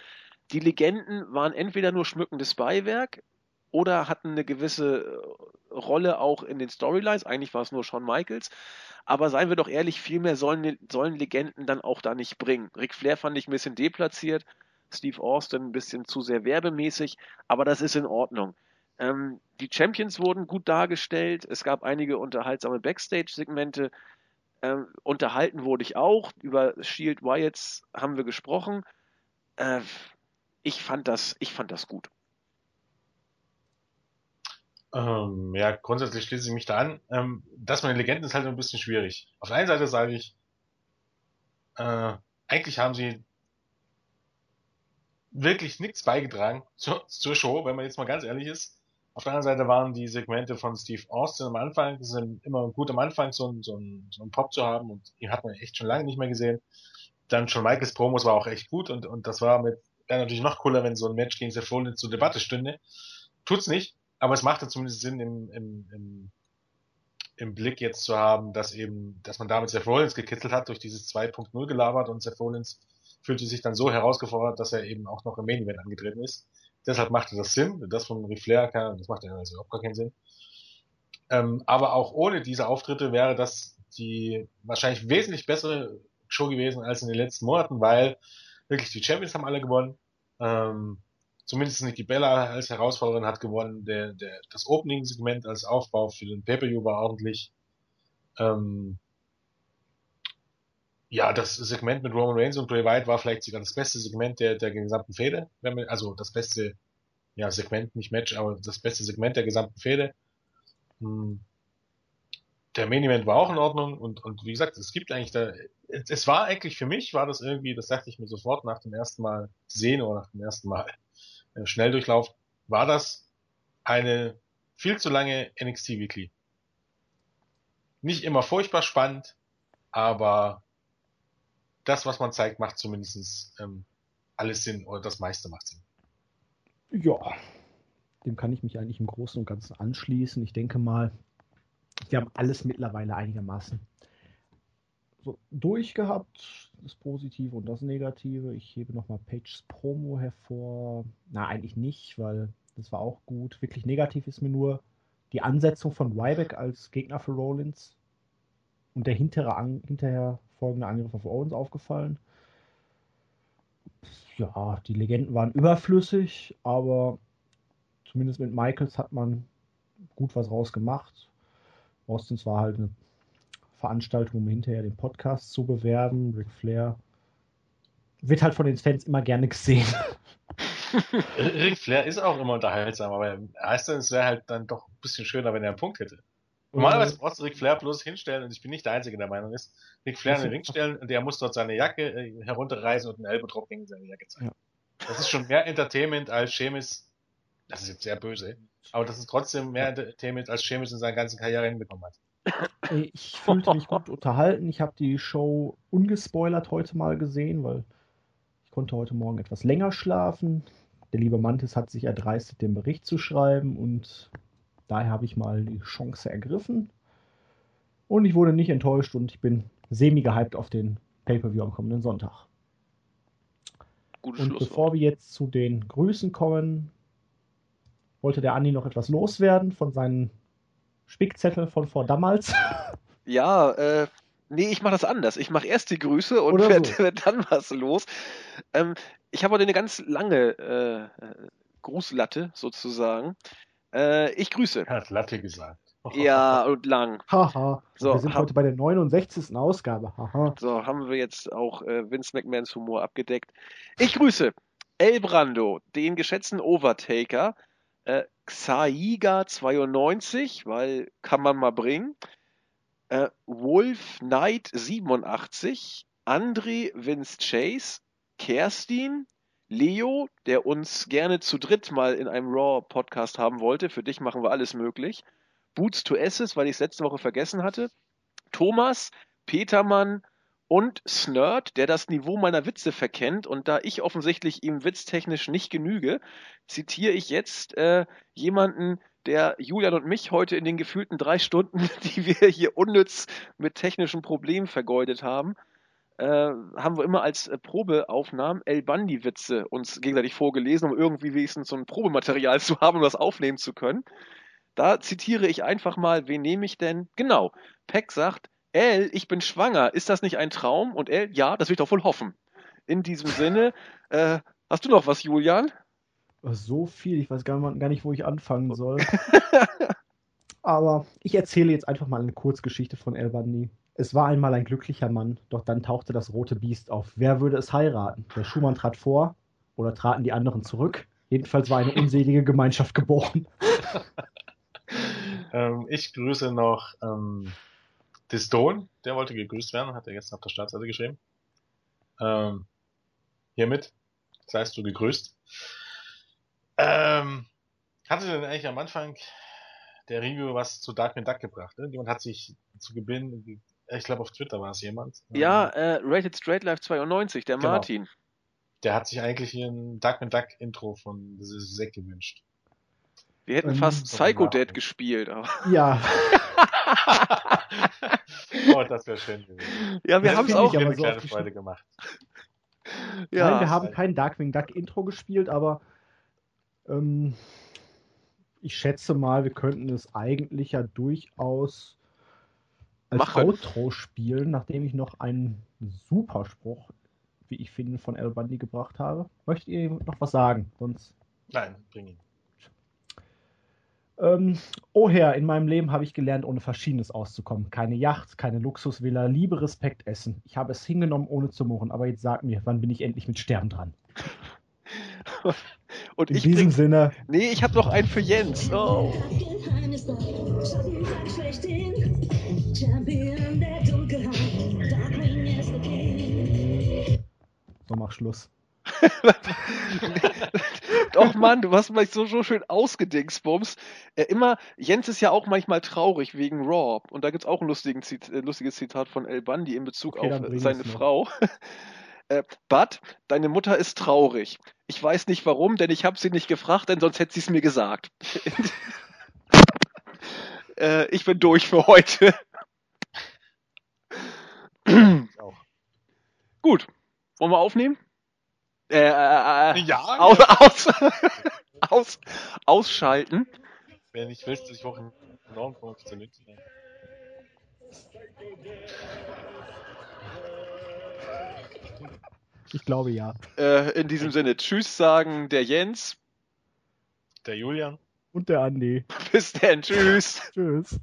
Die Legenden waren entweder nur schmückendes Beiwerk oder hatten eine gewisse äh, Rolle auch in den Storylines. Eigentlich war es nur Shawn Michaels. Aber seien wir doch ehrlich, viel mehr sollen, sollen Legenden dann auch da nicht bringen. Ric Flair fand ich ein bisschen deplatziert, Steve Austin ein bisschen zu sehr werbemäßig, aber das ist in Ordnung. Ähm, die Champions wurden gut dargestellt, es gab einige unterhaltsame Backstage-Segmente. Ähm, unterhalten wurde ich auch, über Shield Wyatts haben wir gesprochen. Äh, ich fand das, ich fand das gut. Ähm, ja, grundsätzlich schließe ich mich da an. Ähm, das mit den Legenden ist halt ein bisschen schwierig. Auf der einen Seite sage ich, äh, eigentlich haben sie wirklich nichts beigetragen zur, zur Show, wenn man jetzt mal ganz ehrlich ist. Auf der anderen Seite waren die Segmente von Steve Austin am Anfang, ist immer gut am Anfang, so so ein, so ein Pop zu haben und die hat man echt schon lange nicht mehr gesehen. Dann schon Michaels Promos war auch echt gut und, und das war mit, wäre natürlich noch cooler, wenn so ein Match gegen Seth Rollins zur Debatte stünde. Tut's nicht, aber es machte zumindest Sinn im, im, im, im Blick jetzt zu haben, dass eben, dass man damit Seth Rollins gekitzelt hat, durch dieses 2.0 gelabert und Seth Rollins fühlte sich dann so herausgefordert, dass er eben auch noch im Main Event angetreten ist. Deshalb machte das Sinn. Das von Ric Flair kann, das macht ja also überhaupt gar keinen Sinn. Ähm, aber auch ohne diese Auftritte wäre das die wahrscheinlich wesentlich bessere Show gewesen als in den letzten Monaten, weil wirklich die Champions haben alle gewonnen. Ähm, zumindest Nikki Bella als Herausforderin hat gewonnen. Der, der, das Opening-Segment als Aufbau für den Pay-Per-View war ordentlich. Ähm, ja, das Segment mit Roman Reigns und Bray Wyatt war vielleicht sogar das beste Segment der, der gesamten Fehde. Also das beste, ja, Segment, nicht Match, aber das beste Segment der gesamten Fehde. Hm. Der Main Event war auch in Ordnung und, und wie gesagt, es gibt eigentlich da, es, war eigentlich für mich, war das irgendwie, das dachte ich mir sofort nach dem ersten Mal sehen oder nach dem ersten Mal Schnelldurchlauf, war das eine viel zu lange NXT Weekly. Nicht immer furchtbar spannend, aber das, was man zeigt, macht zumindest ähm, alles Sinn oder das meiste macht Sinn. Ja, dem kann ich mich eigentlich im Großen und Ganzen anschließen. Ich denke mal, wir haben alles mittlerweile einigermaßen so durchgehabt, das Positive und das Negative. Ich hebe nochmal Pages Promo hervor. Na, eigentlich nicht, weil das war auch gut. Wirklich negativ ist mir nur die Ansetzung von Ryback als Gegner für Rollins und der hintere An hinterher folgende Angriff auf Owens aufgefallen. Ja, die Legenden waren überflüssig, aber zumindest mit Michaels hat man gut was rausgemacht. Austin war halt eine Veranstaltung, um hinterher den Podcast zu bewerben. Ric Flair wird halt von den Fans immer gerne gesehen. Ric Flair ist auch immer unterhaltsam, aber heißt dann, es wäre halt dann doch ein bisschen schöner, wenn er einen Punkt hätte. Normalerweise brauchst du Ric Flair bloß hinstellen und ich bin nicht der Einzige, der Meinung ist. Ric Flair in den Ring stellen und der muss dort seine Jacke äh, herunterreißen und einen Elbendruck gegen seine Jacke zeigen. Ja. Das ist schon mehr Entertainment als Chemis. Das ist jetzt sehr böse. Aber das ist trotzdem mehr Entertainment als Chemis in seiner ganzen Karriere hinbekommen hat. Ich fühlte mich gut unterhalten. Ich habe die Show ungespoilert heute mal gesehen, weil ich konnte heute Morgen etwas länger schlafen. Der liebe Mantis hat sich erdreistet, den Bericht zu schreiben und daher habe ich mal die Chance ergriffen. Und ich wurde nicht enttäuscht und ich bin semi-gehypt auf den Pay-Per-View am kommenden Sonntag. Gutes und bevor wir jetzt zu den Grüßen kommen, wollte der Andi noch etwas loswerden von seinen Spickzettel von vor damals? Ja, äh, nee, ich mache das anders. Ich mache erst die Grüße und werde so. werd dann was los. Ähm, ich habe heute eine ganz lange äh, Grußlatte sozusagen. Äh, ich grüße. Er hat Latte gesagt. Ja, und lang. Haha. So, wir sind heute bei der 69. Ausgabe. Haha. So, haben wir jetzt auch äh, Vince McMahons Humor abgedeckt. Ich grüße El Brando, den geschätzten Overtaker, äh, Xaiga 92, weil kann man mal bringen. Äh, Wolf Knight 87, André Vince Chase, Kerstin, Leo, der uns gerne zu dritt mal in einem Raw-Podcast haben wollte. Für dich machen wir alles möglich. Boots to Asses, weil ich es letzte Woche vergessen hatte. Thomas, Petermann, und Snerd, der das Niveau meiner Witze verkennt. Und da ich offensichtlich ihm witztechnisch nicht genüge, zitiere ich jetzt äh, jemanden, der Julian und mich heute in den gefühlten drei Stunden, die wir hier unnütz mit technischen Problemen vergeudet haben, äh, haben wir immer als äh, Probeaufnahmen El Bandi-Witze uns gegenseitig vorgelesen, um irgendwie wenigstens so ein Probematerial zu haben, um das aufnehmen zu können. Da zitiere ich einfach mal, wen nehme ich denn? Genau, Peck sagt, El, ich bin schwanger, ist das nicht ein Traum? Und El, ja, das will ich doch wohl hoffen. In diesem Sinne, äh, hast du noch was, Julian? So viel, ich weiß gar, nicht, wo ich anfangen soll. Aber ich erzähle jetzt einfach mal eine Kurzgeschichte von El Bandi. Es war einmal ein glücklicher Mann, doch dann tauchte das rote Biest auf. Wer würde es heiraten? Der Schumann trat vor oder traten die anderen zurück? Jedenfalls war eine unselige Gemeinschaft geboren. ähm, ich grüße noch ähm, Diston, der wollte gegrüßt werden, hat er gestern auf der Startseite geschrieben. Ähm, hiermit seist du gegrüßt. Ähm, hatte denn eigentlich am Anfang der Review was zu Darkwing Duck gebracht? Ne? Jemand hat sich zu gewinnen, ich glaube auf Twitter war es jemand. Ja, ähm, äh, Rated Straight Life 92, der genau. Martin. Der hat sich eigentlich hier ein Darkwing Duck Intro von Zack gewünscht. Wir hätten ähm, fast Psycho Dead gespielt. Aber. Ja. oh, das wäre schön gewesen. Ja, wir haben es auch eine so kleine Freude gemacht. Ja. Nein, wir haben kein Darkwing Duck Intro gespielt, aber ähm, ich schätze mal, wir könnten es eigentlich ja durchaus als Machen. Outro spielen, nachdem ich noch einen Superspruch, wie ich finde, von El Bundy gebracht habe. Möchtet ihr noch was sagen? Sonst. Nein, bring ihn. Ähm, oh Herr, in meinem Leben habe ich gelernt, ohne Verschiedenes auszukommen. Keine Yacht, keine Luxusvilla, Liebe, Respekt, Essen. Ich habe es hingenommen, ohne zu murren. Aber jetzt sag mir, wann bin ich endlich mit Sterben dran? Und in ich diesem bring... Sinne. Nee, ich habe noch einen für Jens. Oh. So, mach Schluss. Doch, Mann, du hast mich so, so schön ausgedingsbums. Äh, immer, Jens ist ja auch manchmal traurig wegen Raw. Und da gibt's auch ein Zit äh, lustiges Zitat von El Bundy in Bezug Okay, auf bring seine. Frau. äh, Bud, deine Mutter ist traurig. Ich weiß nicht warum, denn ich habe sie nicht gefragt, denn sonst hätte sie es mir gesagt. äh, ich bin durch für heute. Gut. Wollen wir aufnehmen? Äh, äh, äh, Ja, aus, aus, aus, ausschalten. Wenn ich willst, dass ich komme, zu München. Ich glaube ja. Äh, in diesem Sinne, Tschüss sagen der Jens. Der Julian. Und der Andi. Bis dann, Tschüss. Tschüss.